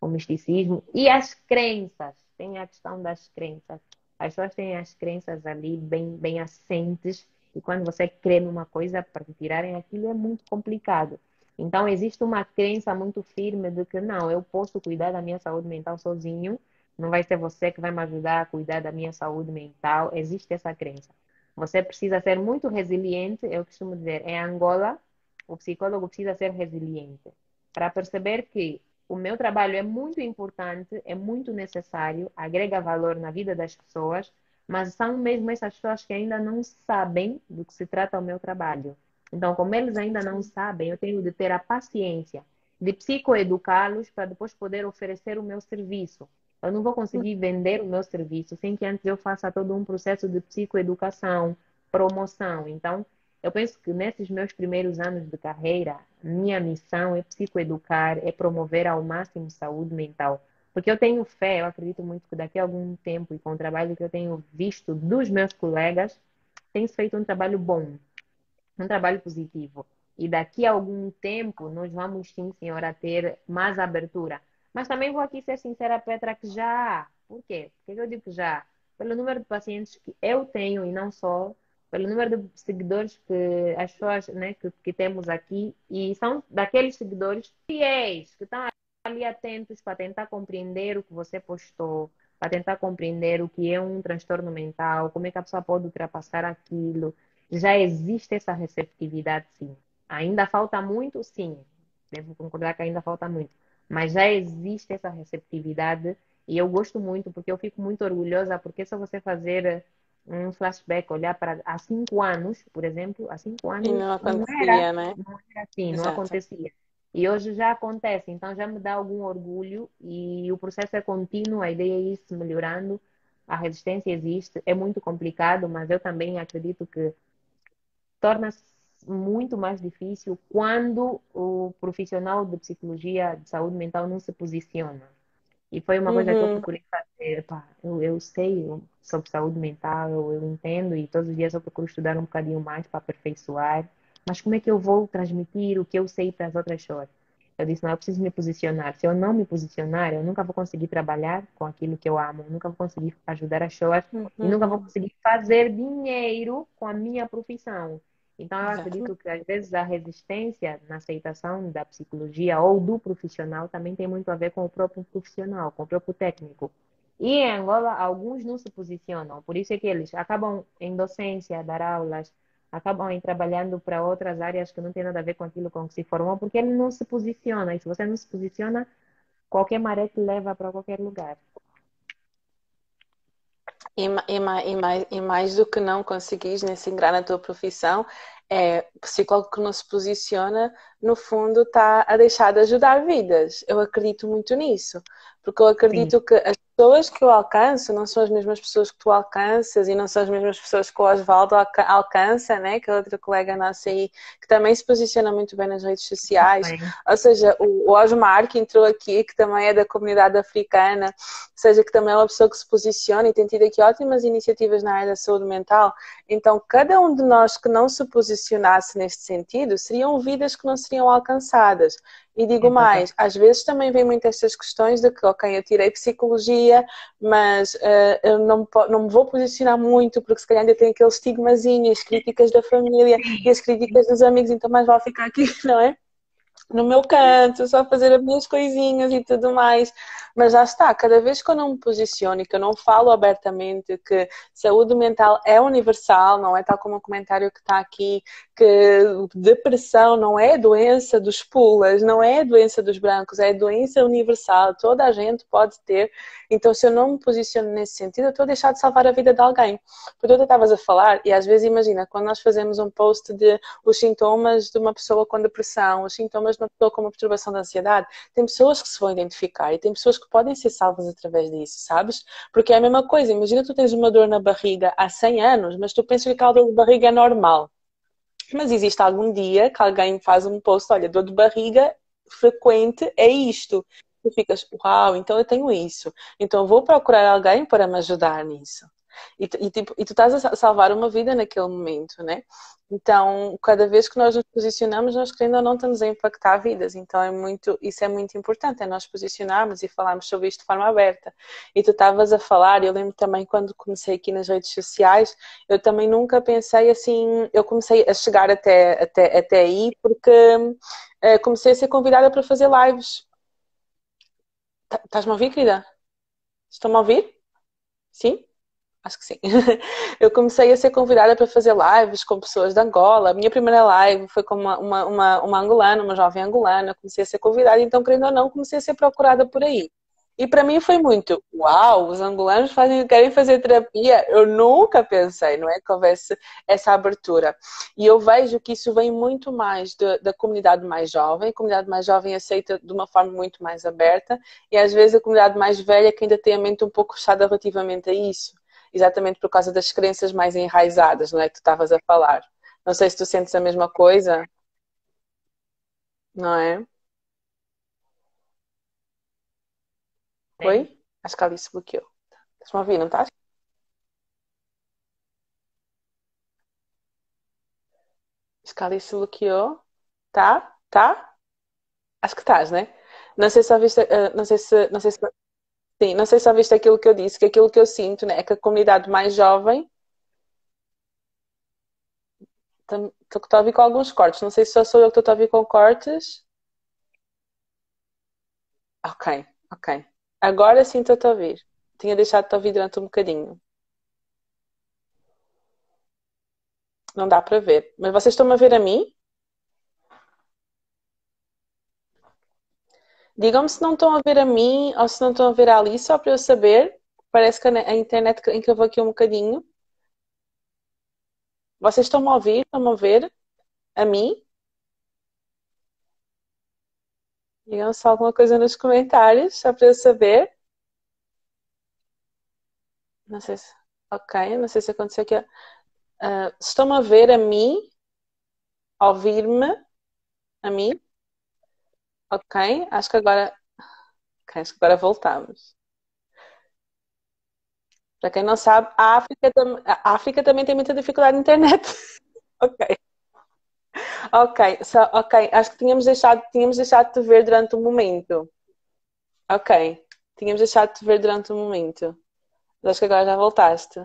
B: o misticismo e as crenças tem a questão das crenças. As pessoas têm as crenças ali bem, bem assentes e quando você crê numa coisa, para tirarem aquilo é muito complicado. Então, existe uma crença muito firme de que não, eu posso cuidar da minha saúde mental sozinho, não vai ser você que vai me ajudar a cuidar da minha saúde mental. Existe essa crença. Você precisa ser muito resiliente, eu costumo dizer, em Angola, o psicólogo precisa ser resiliente para perceber que o meu trabalho é muito importante, é muito necessário, agrega valor na vida das pessoas, mas são mesmo essas pessoas que ainda não sabem do que se trata o meu trabalho. Então, como eles ainda não sabem, eu tenho de ter a paciência de psicoeducá-los para depois poder oferecer o meu serviço. Eu não vou conseguir vender o meu serviço sem que antes eu faça todo um processo de psicoeducação, promoção. Então, eu penso que nesses meus primeiros anos de carreira, minha missão é psicoeducar, é promover ao máximo saúde mental. Porque eu tenho fé, eu acredito muito que daqui a algum tempo e com o trabalho que eu tenho visto dos meus colegas, tem feito um trabalho bom, um trabalho positivo. E daqui a algum tempo nós vamos sim, senhora, ter mais abertura. Mas também vou aqui ser sincera, Petra, que já há. Por quê? Por que eu digo que já há? Pelo número de pacientes que eu tenho e não só pelo número de seguidores que as pessoas né, que, que temos aqui e são daqueles seguidores fiéis que estão ali atentos para tentar compreender o que você postou, para tentar compreender o que é um transtorno mental, como é que a pessoa pode ultrapassar aquilo. já existe essa receptividade, sim. Ainda falta muito, sim. Devo concordar que ainda falta muito. Mas já existe essa receptividade e eu gosto muito, porque eu fico muito orgulhosa, porque só você fazer um flashback, olhar para há cinco anos, por exemplo, há cinco anos
A: E não acontecia,
B: não era,
A: né?
B: não era assim, não
A: Exato.
B: acontecia. E hoje já acontece, então já me dá algum orgulho e o processo é contínuo, a ideia é ir se melhorando, a resistência existe, é muito complicado, mas eu também acredito que torna-se muito mais difícil quando o profissional de psicologia de saúde mental não se posiciona. E foi uma coisa que eu
A: Uhum,
B: procurei fazer. Pá, eu, eu sei sobre saúde mental, eu, eu entendo e todos os dias eu procuro estudar um bocadinho mais para aperfeiçoar. Mas como é que eu vou transmitir o que eu sei para as outras pessoas? Eu disse, não, eu preciso me posicionar. Se eu não me posicionar, eu nunca vou conseguir trabalhar com aquilo que eu amo, nunca vou conseguir ajudar as pessoas e nunca vou
A: uhum.
B: conseguir fazer dinheiro com a minha profissão. Então, eu
A: Exatamente.
B: acredito que às vezes a resistência na aceitação da psicologia ou do profissional também tem muito a ver com o próprio profissional, com o próprio técnico. E em Angola, alguns não se posicionam, por isso é que eles acabam em docência, dar aulas, acabam em trabalhando para outras áreas que não tem nada a ver com aquilo com que se formou, porque ele não se posiciona. E se você não se posiciona, qualquer maré te leva para qualquer lugar.
A: E, e, e mais, e mais do que não conseguires nem se ingrar na tua profissão, é o psicólogo que não se posiciona, no fundo, está a deixar de ajudar vidas. Eu acredito muito nisso, porque eu
B: Sim,
A: acredito que as pessoas que eu alcanço não são as mesmas pessoas que tu alcanças e não são as mesmas pessoas que o Osvaldo alca- alcança, né? Que é outra colega nossa aí, que também se posiciona muito bem nas redes sociais.
B: bem,
A: Ou seja, o, Osmar, que entrou aqui, que também é da comunidade africana, ou seja, que também é uma pessoa que se posiciona e tem tido aqui ótimas iniciativas na área da saúde mental. Então, cada um de nós que não se posicionasse neste sentido, seriam vidas que não seriam alcançadas. E digo mais, às vezes também vem muito estas questões de que, ok, eu tirei psicologia, mas uh, eu não, não me vou posicionar muito, porque se calhar ainda tem aquele estigmazinho, as críticas da família e as críticas dos amigos, então mais vale ficar aqui, (laughs) não é? No meu canto, só fazer as minhas coisinhas e tudo mais. Mas já está, cada vez que eu não me posiciono e que eu não falo abertamente que saúde mental é universal, não é tal como o comentário que está aqui, que depressão não é doença dos pulas, não é doença dos brancos, é doença universal, toda a gente pode ter. Então, se eu não me posiciono nesse sentido, eu estou a deixar de salvar a vida de alguém. Porque tu estavas a falar, e às vezes imagina, quando nós fazemos um post de os sintomas de uma pessoa com depressão, os sintomas de uma pessoa com uma perturbação de ansiedade, tem pessoas que se vão identificar e tem pessoas que podem ser salvas através disso, sabes? Porque é a mesma coisa, imagina tu tens uma dor na barriga há 100 anos, mas tu pensas que aquela dor de barriga é normal. Mas existe algum dia que alguém faz um post, olha, dor de barriga frequente é isto. Tu ficas, uau, então eu tenho isso. Então vou procurar alguém para me ajudar nisso. E, e, tipo, e tu estás a salvar uma vida naquele momento, né? Então, cada vez que nós nos posicionamos, nós querendo ou não estamos a impactar vidas. Então, é muito, isso é muito importante, é nós posicionarmos e falarmos sobre isto de forma aberta. E tu estavas a falar, eu lembro também quando comecei aqui nas redes sociais, eu também nunca pensei assim, eu comecei a chegar até, até, até aí porque uh, comecei a ser convidada para fazer lives. Estás-me a ouvir, querida? Estão-me a ouvir? Sim? Acho que sim. (laughs) Eu comecei a ser convidada para fazer lives com pessoas de Angola. A minha primeira live foi com uma, uma, uma, uma angolana, uma jovem angolana. Comecei a ser convidada, então, querendo ou não, comecei a ser procurada por aí. E para mim foi muito, uau, os angolanos fazem, querem fazer terapia. Eu nunca pensei, não é, que houvesse essa abertura. E eu vejo que isso vem muito mais de, da comunidade mais jovem. A comunidade mais jovem aceita de uma forma muito mais aberta. E às vezes a comunidade mais velha que ainda tem a mente um pouco fechada relativamente a isso exatamente por causa das crenças mais enraizadas, não é? Que tu estavas a falar. Não sei se tu sentes a mesma coisa, não é?
B: Sim.
A: Oi? Acho que a Alice bloqueou. Estás-me a ouvir, não estás? Acho que a Alice bloqueou. Tá? Tá? Acho que estás, né? Não sei se ouviste, uh, não sei se, não sei se, sim, não sei se ouviste aquilo que eu disse, que aquilo que eu sinto, né, é que a comunidade mais jovem estou a ouvir com alguns cortes. Não sei se só sou eu que estou a ouvir com cortes. Ok, ok. Agora sim estou a ouvir. Tinha deixado de ouvir durante um bocadinho. Não dá para ver. Mas vocês estão a ver a mim? Digam-me se não estão a ver a mim ou se não estão a ver a Alice, só para eu saber. Parece que a internet encravou aqui um bocadinho. Vocês estão-me a ouvir? Estão-me a ver? A mim? Digam só alguma coisa nos comentários, só para eu saber. Não sei se. Ok, não sei se aconteceu aqui. Uh, estão-me a ver a mim? Ouvir-me? A mim? Ok, acho que agora. Okay, acho que agora voltamos. Para quem não sabe, a África, a África também tem muita dificuldade na internet. (laughs) ok. Ok, so, ok. Acho que tínhamos deixado, tínhamos deixado de ver durante um momento. Ok. Tínhamos deixado de ver durante um momento. Mas acho que agora já voltaste.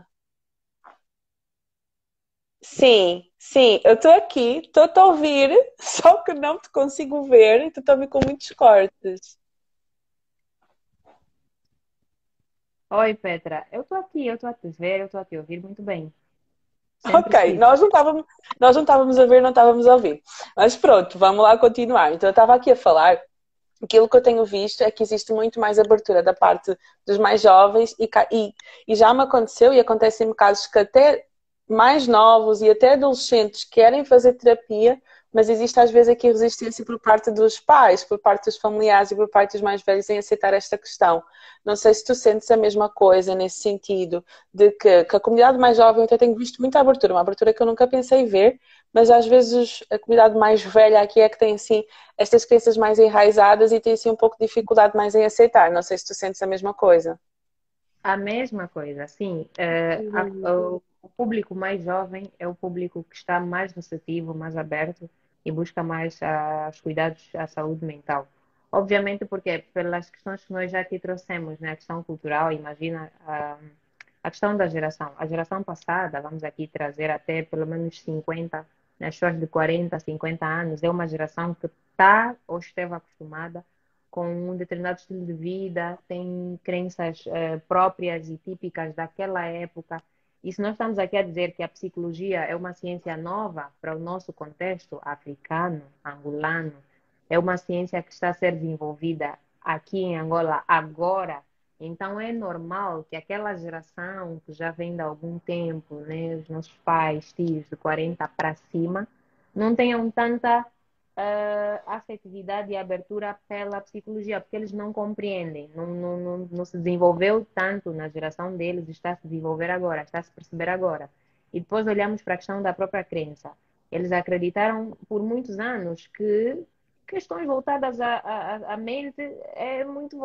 A: Sim, sim, eu estou aqui, estou-te a ouvir, (laughs) só que não te consigo ver e tu está a ouvir com muitos cortes.
B: Oi, Petra, eu estou aqui, eu estou a te ver, eu estou a te ouvir muito bem.
A: Sempre ok, nós não, estávamos, nós não estávamos a ver, não estávamos a ouvir. Mas pronto, vamos lá continuar. Então eu estava aqui a falar aquilo que eu tenho visto é que existe muito mais abertura da parte dos mais jovens e, e, e já me aconteceu e acontece em casos que até mais novos e até adolescentes querem fazer terapia, mas existe às vezes aqui resistência por parte dos pais, por parte dos familiares e por parte dos mais velhos em aceitar esta questão. Não sei se tu sentes a mesma coisa nesse sentido, de que, que a comunidade mais jovem, eu até tenho visto muita abertura, uma abertura que eu nunca pensei ver, mas às vezes a comunidade mais velha aqui é que tem assim estas crenças mais enraizadas e tem assim um pouco de dificuldade mais em aceitar. Não sei se tu sentes a mesma coisa.
B: A mesma coisa, sim. Uh, a. o público mais jovem é o público que está mais receptivo, mais aberto e busca mais uh, os cuidados à saúde mental. Obviamente, porque pelas questões que nós já aqui trouxemos, né? a questão cultural, imagina uh, a questão da geração. A geração passada, vamos aqui trazer até pelo menos 50, né? pessoas de 40, 50 anos, é uma geração que está ou esteve acostumada com um determinado estilo de vida, tem crenças uh, próprias e típicas daquela época. E se nós estamos aqui a dizer que a psicologia é uma ciência nova para o nosso contexto africano, angolano, é uma ciência que está a ser desenvolvida aqui em Angola agora, então é normal que aquela geração que já vem de algum tempo, né, os nossos pais, tios de 40 para cima, não tenham tanta uh, afetividade e abertura pela psicologia, porque eles não compreendem, não, não, não, não se desenvolveu tanto na geração deles, está a se desenvolver agora, está a se perceber agora. E depois olhamos para a questão da própria crença. Eles acreditaram por muitos anos que questões voltadas à, à, à mente é muito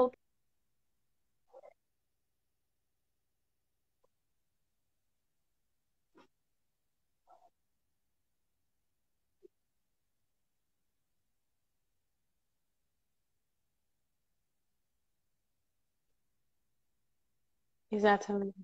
A: Exatamente.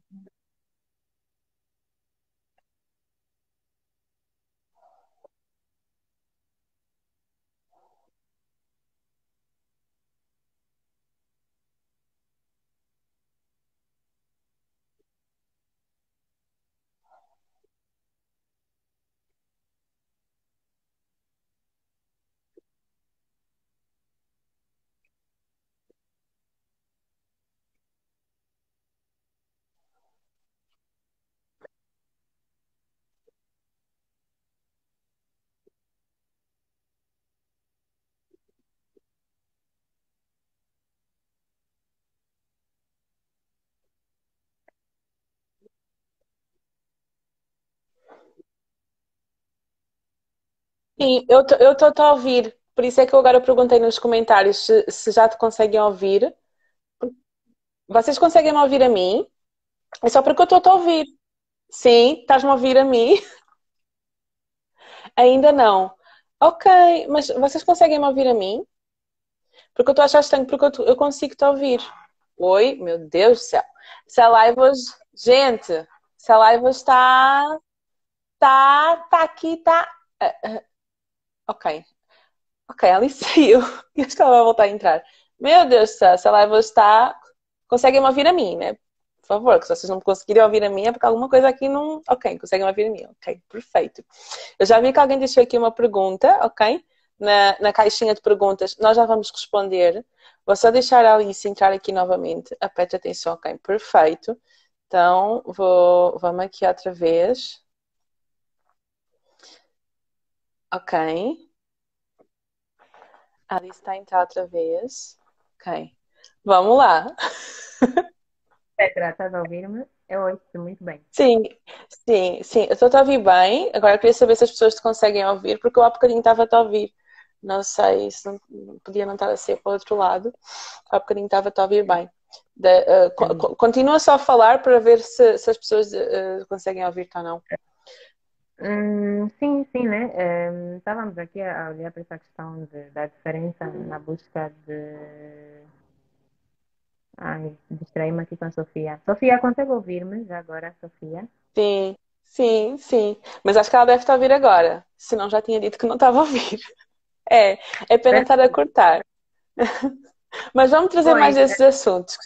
A: Sim, eu estou a ouvir. Por isso é que eu agora perguntei nos comentários se, se já te conseguem ouvir. Vocês conseguem me ouvir a mim? É só porque eu estou a ouvir. Sim, estás-me a ouvir a mim? (laughs) Ainda não. Ok, mas vocês conseguem me ouvir a mim? Porque eu estou a achar estranho, porque eu, eu consigo te ouvir. Oi, meu Deus do céu. Se a live hoje. Gente, se a live está. Está. Está aqui, está. Ok. Ok, ali (laughs) saiu. E acho que ela vai voltar a entrar. Meu Deus do céu, se a live está. Conseguem ouvir a mim, né? favor, que se vocês não conseguirem ouvir a minha, é porque alguma coisa aqui não. Ok, conseguem ouvir a minha. Ok, perfeito. Eu já vi que alguém deixou aqui uma pergunta, ok? Na, na caixinha de perguntas, nós já vamos responder. Vou só deixar a Alice entrar aqui novamente. Aperte atenção, ok, perfeito. Então, vou, vamos aqui outra vez. Ok. A Alice está a entrar outra vez. Ok. Vamos lá. (laughs)
B: Petra, estás a ouvir-me? Eu ouço muito bem.
A: Sim, sim, sim. Eu estou a ouvir bem. Agora eu queria saber se as pessoas te conseguem ouvir, porque eu há bocadinho estava a ouvir. Não sei se não, podia não estar a ser para o outro lado. Há bocadinho estava a ouvir bem. De, uh, continua só a falar para ver se, se as pessoas uh, conseguem ouvir-te ou não.
B: Hum, sim, sim, né? Um, estávamos aqui a olhar para essa questão de, da diferença na busca de. Ai, distraí-me aqui com a Sofia. Sofia, consegue ouvir-me já agora, Sofia?
A: Sim, sim, sim. Mas acho que ela deve estar a ouvir agora. Senão já tinha dito que não estava a ouvir. (laughs) É, é pena estar a cortar. (laughs) Mas vamos trazer pois, mais esses (laughs) é... assuntos.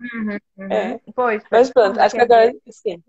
B: Uhum, uhum. É. Pois,
A: Mas pronto, acho que agora sim.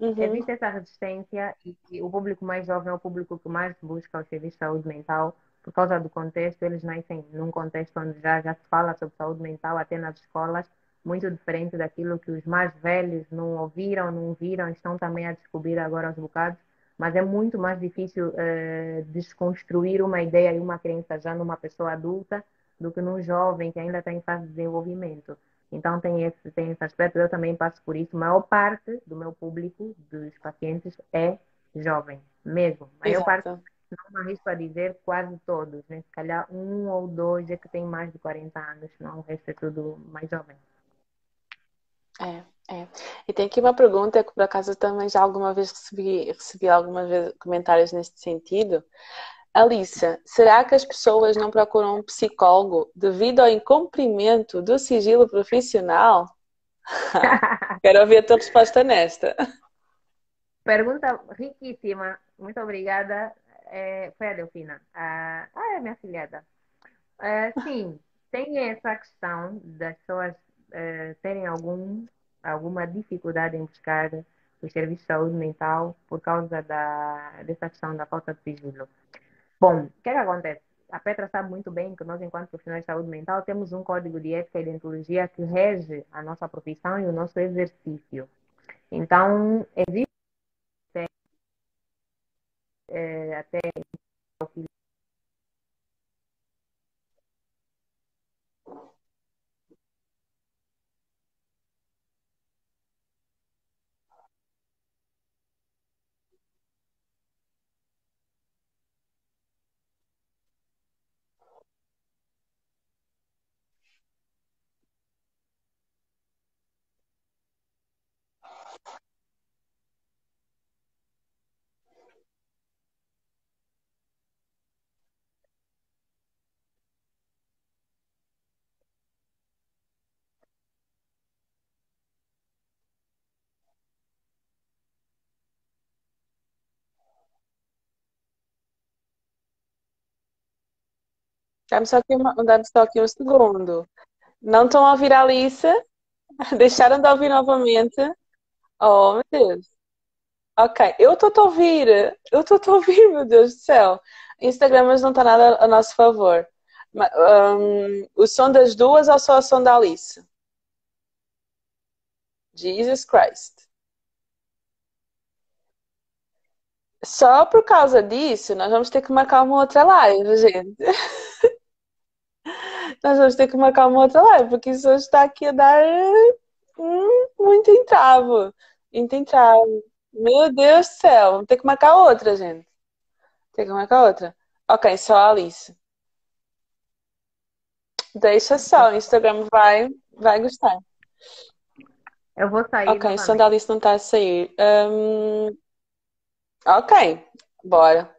B: Uhum. Existe essa resistência e, o público mais jovem é o público que mais busca os serviços de saúde mental por causa do contexto. Eles nascem num contexto onde já, já se fala sobre saúde mental até nas escolas, muito diferente daquilo que os mais velhos não ouviram, não viram, estão também a descobrir agora aos bocados. Mas é muito mais difícil uh, desconstruir uma ideia e uma crença já numa pessoa adulta do que num jovem que ainda está em fase de desenvolvimento. Então tem esse, tem esse aspecto, eu também passo por isso. A maior parte do meu público, dos pacientes, é jovem, mesmo. A maior parte, não arrisco a dizer quase todos, né? Se calhar um ou dois é que tem mais de 40 anos, não o resto é tudo mais jovem.
A: É, é. E tem aqui uma pergunta que por acaso também já alguma vez recebi, recebi algumas vezes comentários neste sentido. Alissa, será que as pessoas não procuram um psicólogo devido ao incumprimento do sigilo profissional? (laughs) Quero ouvir a tua resposta nesta.
B: Pergunta riquíssima. Muito obrigada. É, foi a Delfina. Ah, ah é minha filhada. É, sim, tem essa questão das pessoas é, terem algum, alguma dificuldade em buscar os serviços de saúde mental por causa da, dessa questão da falta de sigilo. Bom, o que, é que acontece? A Petra sabe muito bem que nós, enquanto profissionais de saúde mental, temos um código de ética e deontologia que rege a nossa profissão e o nosso exercício. Então, existe é, até
A: Dá-me só, aqui uma- dá só aqui um segundo. Não estão a ouvir a Alice? (laughs) Deixaram de ouvir novamente? Oh, meu Deus. Ok, eu estou a ouvir. Eu estou a ouvir, meu Deus do céu. Instagram não está nada a nosso favor. Um, o som das duas ou só o som da Alice? Jesus Christ. Só por causa disso, nós vamos ter que marcar uma outra live, gente. (laughs) Nós vamos ter que marcar uma outra live, porque isso está aqui a dar hum, muito entrave. Muito entrave. Meu Deus do céu, vamos ter que marcar outra, gente. Tem que marcar outra. Ok, só a Alice. Deixa só, o Instagram vai, vai gostar.
B: Eu vou sair.
A: Ok, o som da Alice não está a sair. Um... Ok, bora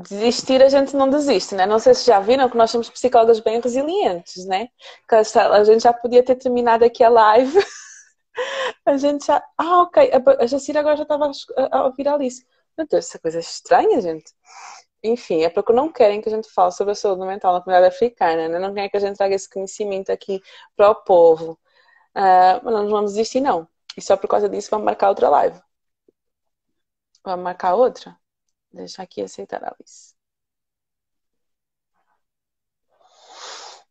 A: desistir a gente não desiste, né? Não sei se já viram que nós somos psicólogas bem resilientes, né? Que a gente já podia ter terminado aqui a live. (laughs) a gente já. Ah, ok. A Jacira agora já estava a ouvir a Alice. Meu Deus, essa coisa é estranha, gente. enfim, é porque não querem que a gente fale sobre a saúde mental na comunidade africana, né? não querem que a gente traga esse conhecimento aqui para o povo. Uh, mas não vamos desistir, não. E só por causa disso vamos marcar outra live. Vamos marcar outra? Deixa aqui aceitar a Alice.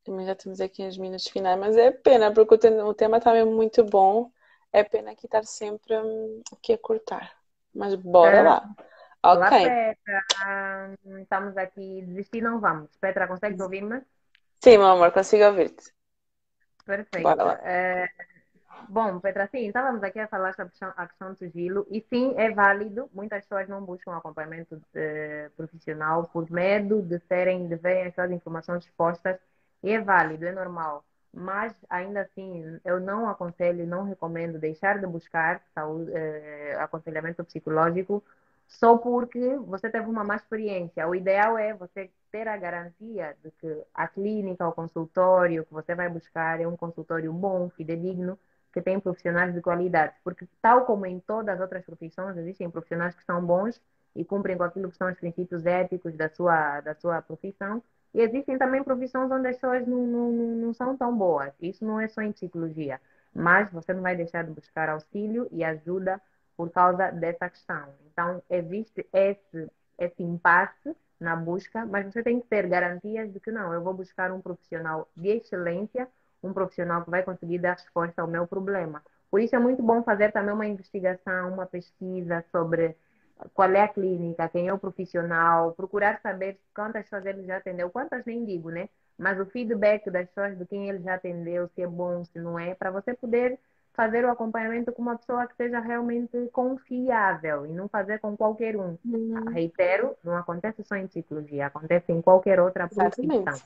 A: Também já temos aqui os minutos finais, mas é pena, porque o tema está mesmo muito bom. É pena aqui estar sempre hum, aqui a cortar. Mas bora é. lá. Ok. Olá,
B: Petra. Estamos aqui. Desistir não vamos. Petra, consegues ouvir-me?
A: Sim, meu amor, consigo ouvir-te.
B: Perfeito. Bora lá. É... Bom, Petra, sim, estávamos aqui a falar sobre a questão do sigilo e sim, é válido. Muitas pessoas não buscam acompanhamento de, profissional por medo de serem, de verem aquelas informações expostas e é válido, é normal. Mas, ainda assim, eu não aconselho, não recomendo deixar de buscar saúde, eh, aconselhamento psicológico só porque você teve uma má experiência. O ideal é você ter a garantia de que a clínica, o consultório que você vai buscar é um consultório bom, fidedigno, que tem profissionais de qualidade. Porque, tal como em todas as outras profissões, existem profissionais que são bons e cumprem com aquilo que são os princípios éticos da sua, da sua profissão, e existem também profissões onde as pessoas não, não, não são tão boas. Isso não é só em psicologia. Mas você não vai deixar de buscar auxílio e ajuda por causa dessa questão. Então, existe esse, esse impasse na busca, mas você tem que ter garantias de que não, eu vou buscar um profissional de excelência, um profissional que vai conseguir dar resposta ao meu problema. Por isso é muito bom fazer também uma investigação, uma pesquisa sobre qual é a clínica, quem é o profissional, procurar saber quantas pessoas ele já atendeu, quantas nem digo, né? Mas o feedback das pessoas de quem ele já atendeu, se é bom, se não é, para você poder fazer o acompanhamento com uma pessoa que seja realmente confiável e não fazer com qualquer um. Uhum. Reitero, não acontece só em psicologia, acontece em qualquer outra profissão.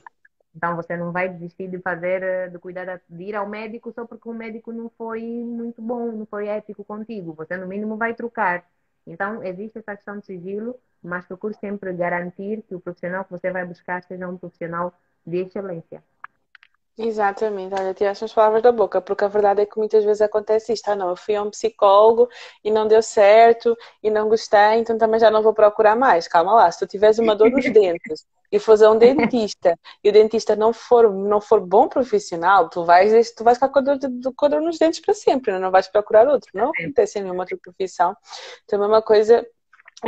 B: Então você não vai desistir de fazer, de cuidar, de ir ao médico só porque o médico não foi muito bom, não foi ético contigo. Você no mínimo vai trocar. Então, existe essa questão de sigilo, mas procure sempre garantir que o profissional que você vai buscar seja um profissional de excelência.
A: Exatamente, olha, tiraste as palavras da boca, porque a verdade é que muitas vezes acontece isto, ah não, eu fui a um psicólogo e não deu certo e não gostei, então também já não vou procurar mais. Calma lá, se tu tiveres uma dor nos dentes e fores a um dentista. E o dentista não for, não for bom profissional, tu vais, tu vais ficar com a dor, com a dor nos dentes para sempre, não, não vais procurar outro, não acontece em nenhuma outra profissão. Então é uma coisa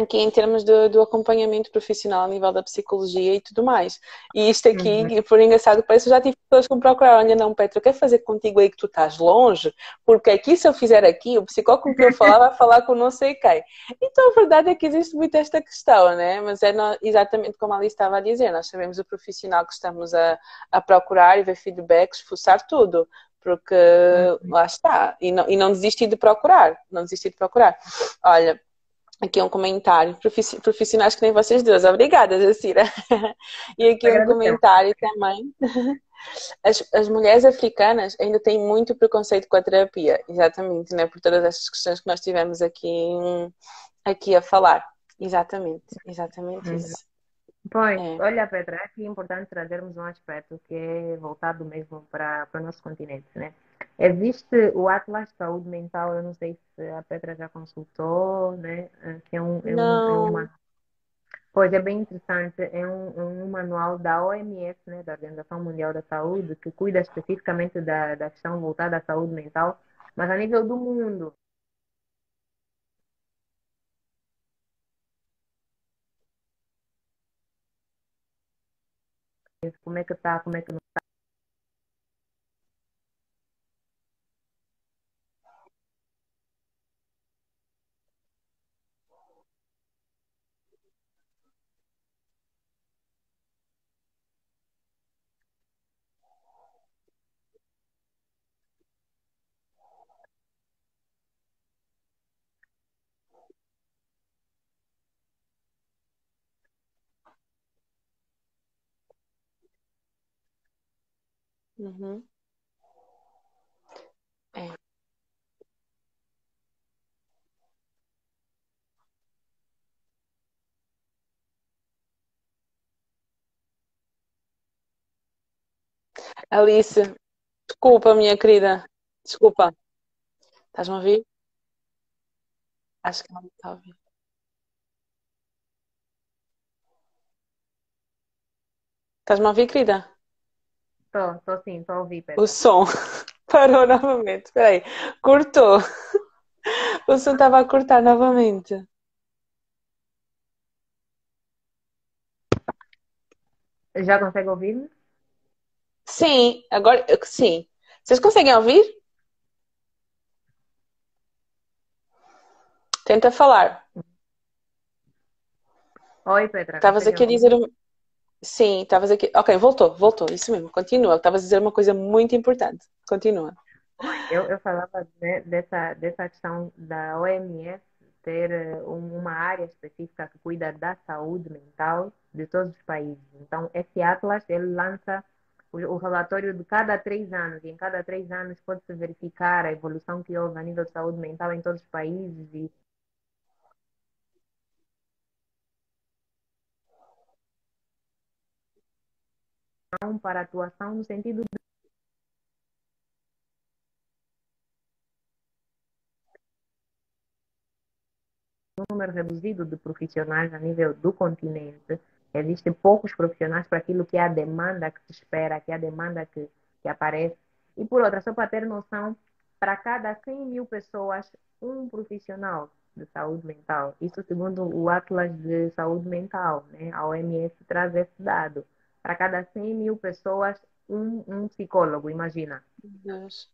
A: aqui em termos do, do, acompanhamento profissional a nível da psicologia e tudo mais. E isto aqui, uhum. por engraçado que parece, eu já tive pessoas que me procuraram, olha não, Petra, eu quero fazer contigo aí que tu estás longe, porque aqui se eu fizer aqui, o psicólogo que eu falar vai falar com não sei quem. Então a verdade é que existe muito esta questão, né? Mas é exatamente como a Alice estava a dizer, nós sabemos o profissional que estamos a, a procurar e ver feedbacks, esforçar tudo porque uhum. lá está, e não, e não desistir de procurar, não desistir de procurar. Olha, Aqui um comentário, profissionais que nem vocês duas. Obrigada, Jacira. (laughs) E aqui um comentário também. (laughs) As, as, mulheres africanas ainda têm muito preconceito com a terapia, exatamente, né? Por todas essas questões que nós tivemos aqui, aqui a falar. Exatamente, exatamente uhum. isso.
B: Pois, é. olha, Petra, aqui é importante trazermos um aspecto que é voltado mesmo para, para o nosso continente, né? Existe o Atlas de Saúde Mental, eu não sei se a Petra já consultou, né? Eh, que é um, é um, é uma... Pois é bem interessante, é um, um manual da OMS, né, da Organização Mundial da Saúde, que cuida especificamente da, da questão voltada à saúde mental, mas a nível do mundo. Como é que está, como é que não está.
A: Uhum. É. Alice, desculpa, minha querida. Desculpa. Estás-me a ouvir? Acho que não me está a ouvir. Estás-me a ouvir, querida?
B: Estou, estou sim, ouvir,
A: Pedro. O som (laughs) parou novamente. Espera aí. Cortou. O som estava a cortar novamente.
B: Já consegue ouvir-me?
A: Sim, agora sim. Vocês conseguem ouvir? Tenta falar.
B: Oi, Petra.
A: Estavas aqui a dizer. Sim, estavas aqui. Ok, voltou, voltou, isso mesmo, continua. Estavas a dizer uma coisa muito importante. Continua.
B: Eu, eu falava né, dessa, dessa questão da OMS ter eh, uma área específica que cuida da saúde mental de todos os países. Então, esse Atlas, ele lança o, o relatório de cada três anos, e em cada três anos pode-se verificar a evolução que houve a nível de saúde mental em todos os países e para atuação no sentido de número reduzido de profissionais a nível do continente. Existem poucos profissionais para aquilo que é a demanda que se espera, que é a demanda que, que aparece. E por outra, só para ter noção, para cada 100 mil pessoas, um profissional de saúde mental. Isso segundo o Atlas de Saúde Mental, né? A OMS traz esse dado para cada 100 mil pessoas, um, um psicólogo, imagina.
A: Deus.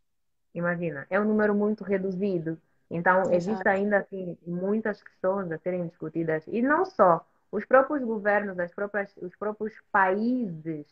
B: Imagina, é um número muito reduzido. Então, Exato. existe ainda assim muitas questões a serem discutidas. E não só, os próprios governos, as próprias, os próprios países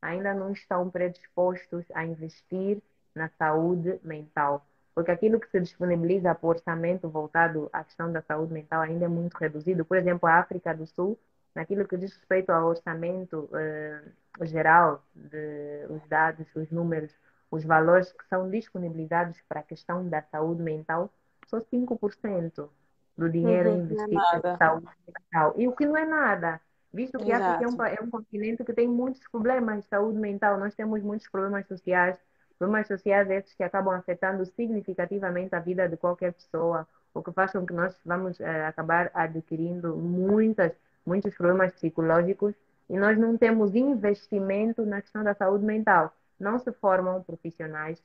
B: ainda não estão predispostos a investir na saúde mental. Porque aquilo que se disponibiliza por orçamento voltado à questão da saúde mental ainda é muito reduzido. Por exemplo, a África do Sul naquilo que diz respeito ao orçamento uh, geral, de, os dados, os números, os valores que são disponibilizados para a questão da saúde mental, só 5% do dinheiro uhum, investido é em saúde mental. E o que não é nada, visto que a África é um, é um continente que tem muitos problemas de saúde mental, nós temos muitos problemas sociais, problemas sociais esses que acabam afetando significativamente a vida de qualquer pessoa, o que faz com que nós vamos uh, acabar adquirindo muitas muitos problemas psicológicos e nós não temos investimento na questão da saúde mental. Não se formam profissionais,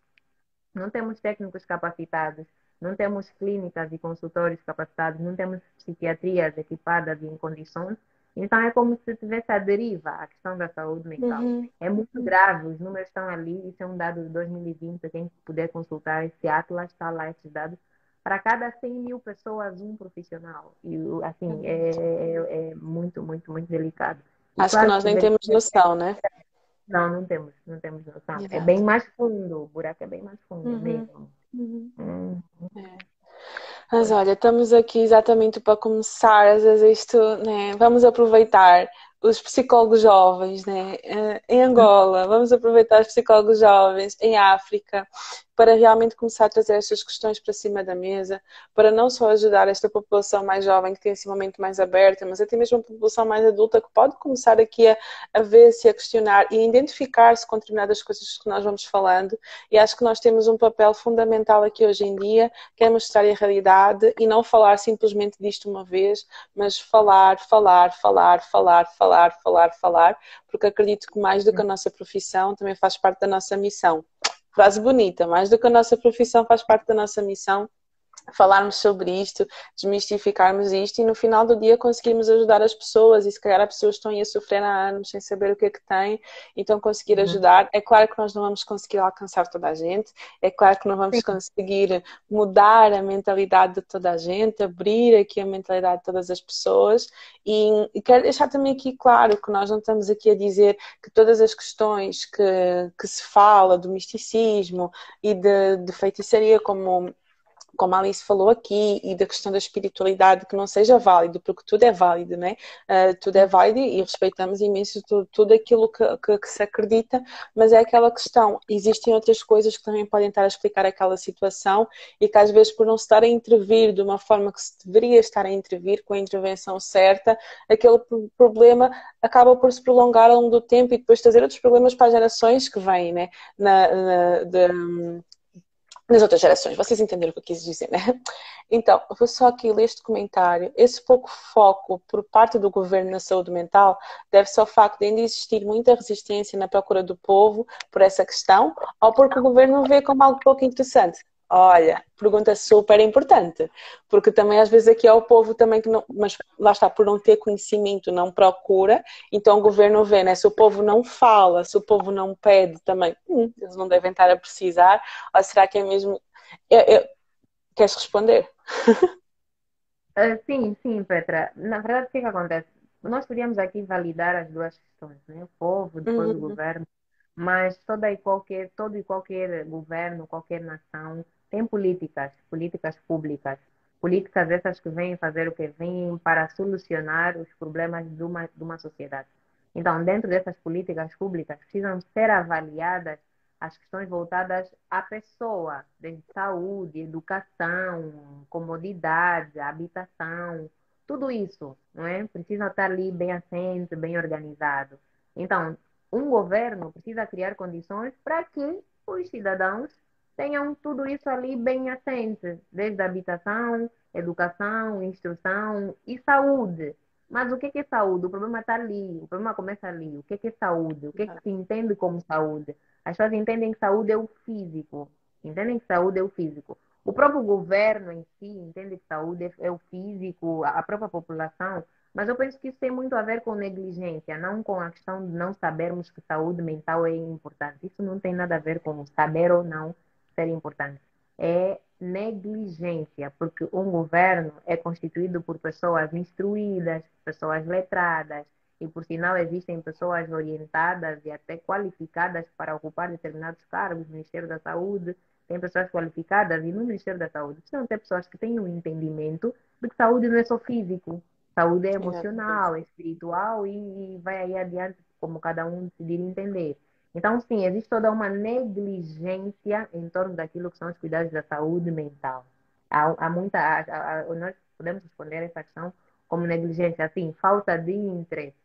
B: não temos técnicos capacitados, não temos clínicas e consultórios capacitados, não temos psiquiatrias equipadas e em condições. Então é como se tivesse a deriva a questão da saúde mental. Uhum. É muito grave, os números estão ali, isso é um dado de 2020, quem puder consultar esse Atlas, está lá esses dados para cada 100 mil pessoas, um profissional. E, assim, é, é, é muito, muito, muito delicado.
A: E Acho claro, que nós nem temos noção, né?
B: Não, não temos, não temos noção. É Exato. É bem mais fundo, o buraco é bem mais fundo uhum. mesmo. Uhum. Uhum.
A: É. Mas olha, estamos aqui exatamente para começar, às vezes isto, né? Vamos aproveitar os psicólogos jovens, né? Eh, em Angola, vamos aproveitar os psicólogos jovens em África, para realmente começar a trazer estas questões para cima da mesa, para não só ajudar esta população mais jovem que tem esse momento mais aberta, mas até mesmo a população mais adulta que pode começar aqui a, a ver-se, a questionar e a identificar-se com determinadas coisas que nós vamos falando. E acho que nós temos um papel fundamental aqui hoje em dia, que é mostrar a realidade e não falar simplesmente disto uma vez, mas falar, falar, falar, falar, falar, falar, falar, porque acredito que mais do que a nossa profissão também faz parte da nossa missão frase bonita, mais do que a nossa profissão faz parte da nossa missão falarmos sobre isto, desmistificarmos isto e no final do dia conseguirmos ajudar as pessoas e se calhar as pessoas estão aí a sofrer há anos sem saber o que é que têm, então conseguir uhum. ajudar. É claro que nós não vamos conseguir alcançar toda a gente, é claro que não vamos Sim. conseguir mudar a mentalidade de toda a gente, abrir aqui a mentalidade de todas as pessoas e, e quero deixar também aqui claro que nós não estamos aqui a dizer que todas as questões que, que se fala do misticismo e de, de feitiçaria como como a Alice falou aqui, e da questão da espiritualidade que não seja válido, porque tudo é válido, né? Uh, tudo é válido e respeitamos imenso tudo, tudo aquilo que, que, que, se acredita, mas é aquela questão, existem outras coisas que também podem estar a explicar aquela situação e que às vezes por não se estar a intervir de uma forma que se deveria estar a intervir, com a intervenção certa, aquele problema acaba por se prolongar ao longo do tempo e depois trazer outros problemas para as gerações que vêm, né? Na, na de, nas outras gerações. Vocês entenderam o que eu quis dizer, né? (laughs) Então, vou só aqui ler este comentário. Esse pouco foco por parte do governo na saúde mental deve-se ao facto de ainda existir muita resistência na procura do povo por essa questão ou porque o governo vê como algo pouco interessante? Olha, pergunta super importante, porque também às vezes aqui é o povo também que não, mas lá está, por não ter conhecimento, não procura, então o governo vê, né? Se o povo não fala, se o povo não pede também, hum, eles não devem estar a precisar, ou será que é mesmo. Eu, eu... Queres responder?
B: Uh, (laughs) sim, sim, Petra. Na verdade, o que, é que acontece? Nós podíamos aqui validar as duas questões, né? O povo, depois uhum. o governo, mas toda e qualquer, todo e qualquer governo, qualquer nação tem políticas, políticas públicas, políticas essas que vêm fazer o que vêm para solucionar os problemas de uma, de uma sociedade. Então, dentro dessas políticas públicas, precisam ser avaliadas as questões voltadas à pessoa, desde saúde, educação, comodidade, habitação, tudo isso, não é? Precisa estar ali bem assente, bem organizado. Então, um governo precisa criar condições para que os cidadãos tenham tudo isso ali bem assente, desde habitação, educação, instrução e saúde. Mas o que é saúde? O problema está ali, o problema começa ali. O que é saúde? O que, é que se entende como saúde? As pessoas entendem que saúde é o físico, entendem que saúde é o físico. O próprio governo em si entende que saúde é o físico, a própria população, mas eu penso que isso tem muito a ver com negligência, não com a questão de não sabermos que saúde mental é importante. Isso não tem nada a ver com saber ou não ser importante. É negligência, porque um governo é constituído por pessoas instruídas, pessoas letradas, e por sinal existem pessoas orientadas e até qualificadas para ocupar determinados cargos no Ministério da Saúde, tem pessoas qualificadas e no Ministério da Saúde precisam ter pessoas que tenham um entendimento de que saúde não é só físico, saúde é emocional, é espiritual e, e vai aí adiante como cada um decidir entender. Então, sim, existe toda uma negligência em torno daquilo que são os cuidados da saúde mental. Há, há muita. Há, há, nós podemos responder essa questão como negligência, assim, falta de interesse.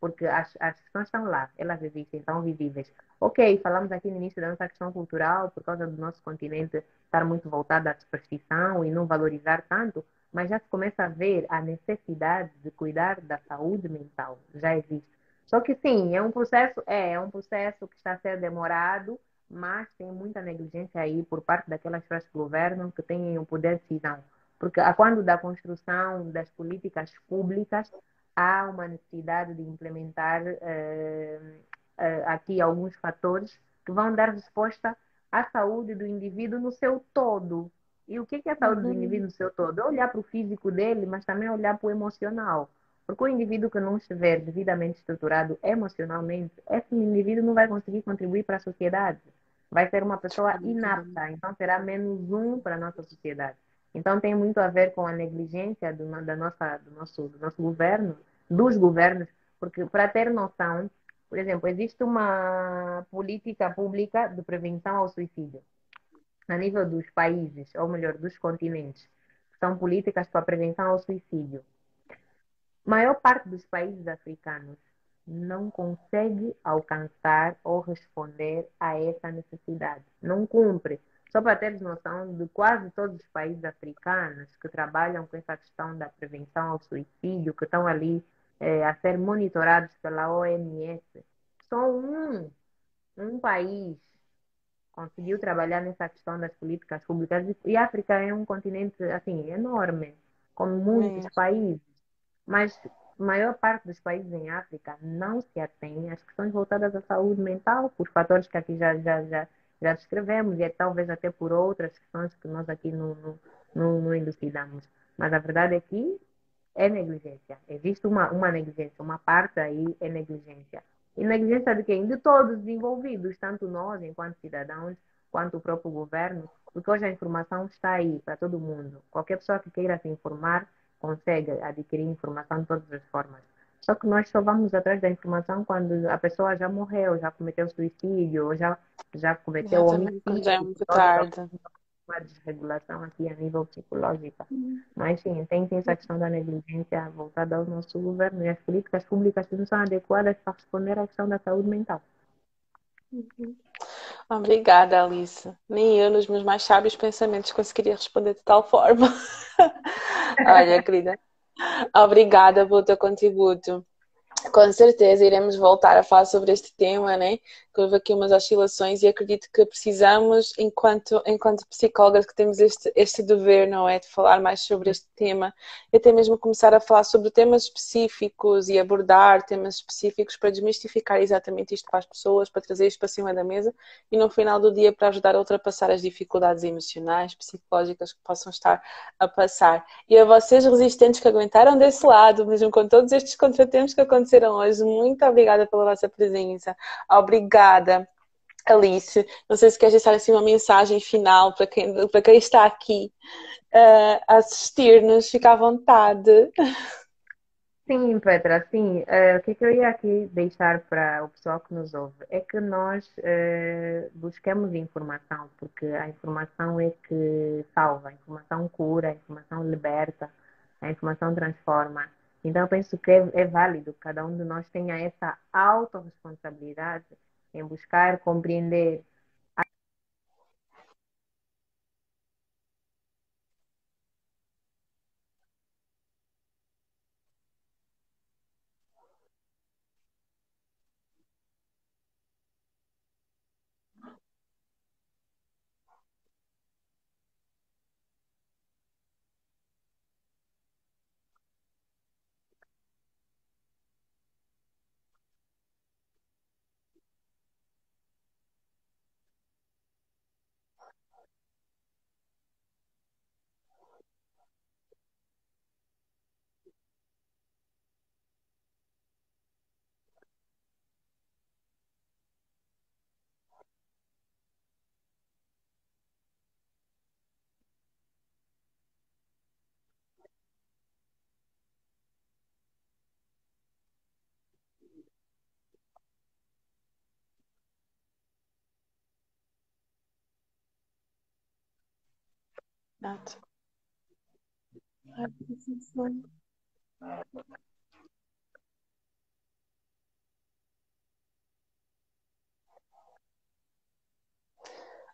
B: Porque as, as questões estão lá, elas existem, estão visíveis. Ok, falamos aqui no início da nossa questão cultural, por causa do nosso continente estar muito voltado à superstição e não valorizar tanto, mas já se começa a ver a necessidade de cuidar da saúde mental. Já existe. Só que sim, é um processo, é, é um processo que está a ser demorado, mas tem muita negligência aí por parte daquelas pessoas que governam, que têm o poder de decisão. Porque a quando da construção das políticas públicas, há uma necessidade de implementar eh, eh, aqui alguns fatores que vão dar resposta à saúde do indivíduo no seu todo. E o que é a saúde uhum. do indivíduo no seu todo? É olhar para o físico dele, mas também olhar para o emocional. Porque o indivíduo que não estiver devidamente estruturado emocionalmente, esse indivíduo não vai conseguir contribuir para a sociedade. Vai ser uma pessoa inapta, então será menos um para a nossa sociedade. Então tem muito a ver com a negligência do, da nossa, do, nosso, do nosso governo, dos governos, porque para ter noção, por exemplo, existe uma política pública de prevenção ao suicídio a nível dos países, ou melhor, dos continentes. São políticas para prevenção ao suicídio maior parte dos países africanos não consegue alcançar ou responder a essa necessidade. Não cumpre. Só para teres noção de quase todos os países africanos que trabalham com essa questão da prevenção ao suicídio, que estão ali é, a ser monitorados pela OMS, só um, um país conseguiu trabalhar nessa questão das políticas públicas. E a África é um continente assim enorme, como muitos é. países mas a maior parte dos países em África não se atém às questões voltadas à saúde mental, por fatores que aqui já, já, já, já descrevemos, e é talvez até por outras questões que nós aqui não, não, não, não elucidamos. Mas a verdade é que é negligência. Existe uma, uma negligência, uma parte aí é negligência. E negligência de quem? De todos os envolvidos, tanto nós, enquanto cidadãos, quanto o próprio governo, porque hoje a informação está aí para todo mundo. Qualquer pessoa que queira se informar consegue adquirir informação de todas as formas. Só que nós só vamos atrás da informação quando a pessoa já morreu, já cometeu suicídio, ou já, já cometeu homicídio.
A: Já é muito tarde.
B: Uma desregulação aqui a nível psicológico. Uhum. Mas sim, tem, tem essa questão da negligência voltada ao nosso governo e as políticas públicas que não são adequadas para responder à questão da saúde mental.
A: Uhum. Obrigada, Alice. Nem eu, nos meus mais sábios pensamentos, conseguiria responder de tal forma. (laughs) Olha, querida, obrigada pelo teu contributo. Com certeza iremos voltar a falar sobre este tema, né? Que houve aqui umas oscilações e acredito que precisamos, enquanto, enquanto psicólogas, que temos este, este dever, não é? De falar mais sobre este tema e até mesmo começar a falar sobre temas específicos e abordar temas específicos para desmistificar exatamente isto para as pessoas, para trazer isto para cima da mesa e no final do dia para ajudar a ultrapassar as dificuldades emocionais, psicológicas que possam estar a passar. E a vocês resistentes que aguentaram desse lado, mesmo com todos estes contratempos que aconteceram aconteceram hoje. Muito obrigada pela vossa presença. Obrigada. Alice, não sei se queres deixar assim uma mensagem final para quem, para quem está aqui uh, assistir-nos, fica à vontade.
B: Sim, Petra, sim. Uh, o que, é que eu ia aqui deixar para o pessoal que nos ouve é que nós uh, buscamos informação, porque a informação é que salva, a informação cura, a informação liberta, a informação transforma. Então, eu penso que é, é válido. Cada um de nós tenha essa autorresponsabilidade em buscar compreender
A: Nada.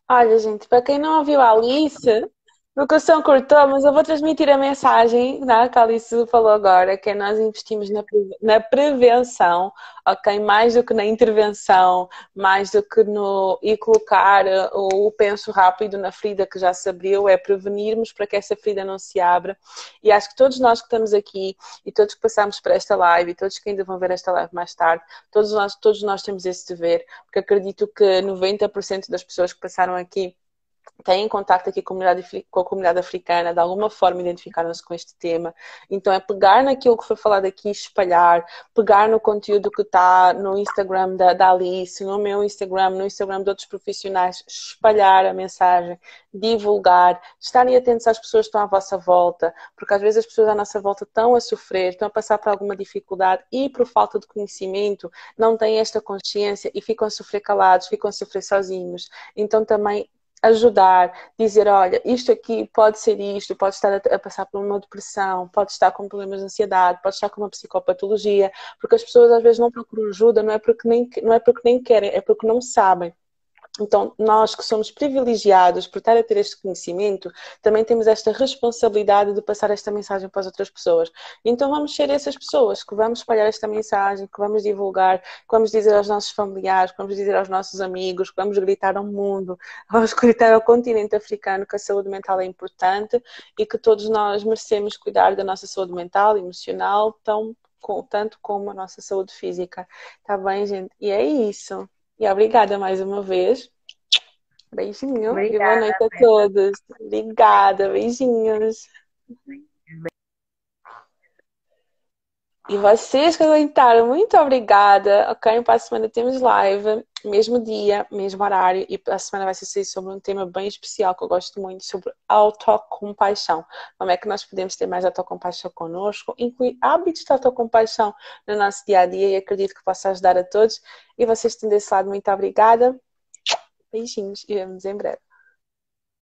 A: Olha, gente, para quem não ouviu a Alice, porque o som cortou, mas eu vou transmitir a mensagem né, que a Alice falou agora, que é nós investimos na, na prevenção, ok? Mais do que na intervenção, mais do que no e colocar uh, o penso rápido na ferida que já se abriu, é prevenirmos para que essa ferida não se abra. E acho que todos nós que estamos aqui e todos que passamos por esta live e todos que ainda vão ver esta live mais tarde, todos nós, todos nós temos esse dever, porque acredito que 90% das pessoas que passaram aqui têm contato aqui com a, comunidade, com a comunidade africana, de alguma forma identificaram-se com este tema. Então é pegar naquilo que foi falado aqui, espalhar, pegar no conteúdo que está no Instagram da, da Alice, no meu Instagram, no Instagram de outros profissionais, espalhar a mensagem, divulgar, estarem atentos às pessoas que estão à vossa volta, porque às vezes as pessoas à nossa volta estão a sofrer, estão a passar por alguma dificuldade e por falta de conhecimento não têm esta consciência e ficam a sofrer calados, ficam a sofrer sozinhos. Então também ajudar, dizer, olha, isto aqui pode ser isto, pode estar a, passar por uma depressão, pode estar com problemas de ansiedade, pode estar com uma psicopatologia, porque as pessoas às vezes não procuram ajuda, não é porque nem, não é porque nem querem, é porque não sabem. Então, nós que somos privilegiados por estar a ter este conhecimento, também temos esta responsabilidade de passar esta mensagem para as outras pessoas. Então, vamos ser essas pessoas que vamos espalhar esta mensagem, que vamos divulgar, que vamos dizer aos nossos familiares, que vamos dizer aos nossos amigos, que vamos gritar ao mundo, (laughs) vamos gritar ao continente africano que a saúde mental é importante e que todos nós merecemos cuidar da nossa saúde mental, emocional, tão, tanto como a nossa saúde física. Tá bem, gente? E é isso. E obrigada mais uma vez. Beijinho obrigada, e boa noite a todos. Obrigada, beijinhos. E vocês que aguentaram, muito obrigada. Ok, para a semana temos live, mesmo dia, mesmo horário. E a semana vai ser sobre um tema bem especial que eu gosto muito, sobre autocompaixão. Como é que nós podemos ter mais autocompaixão conosco, incluir hábitos de autocompaixão no nosso dia a dia. E acredito que possa ajudar a todos. E vocês estão desse lado, muito obrigada. Beijinhos e vemos em breve.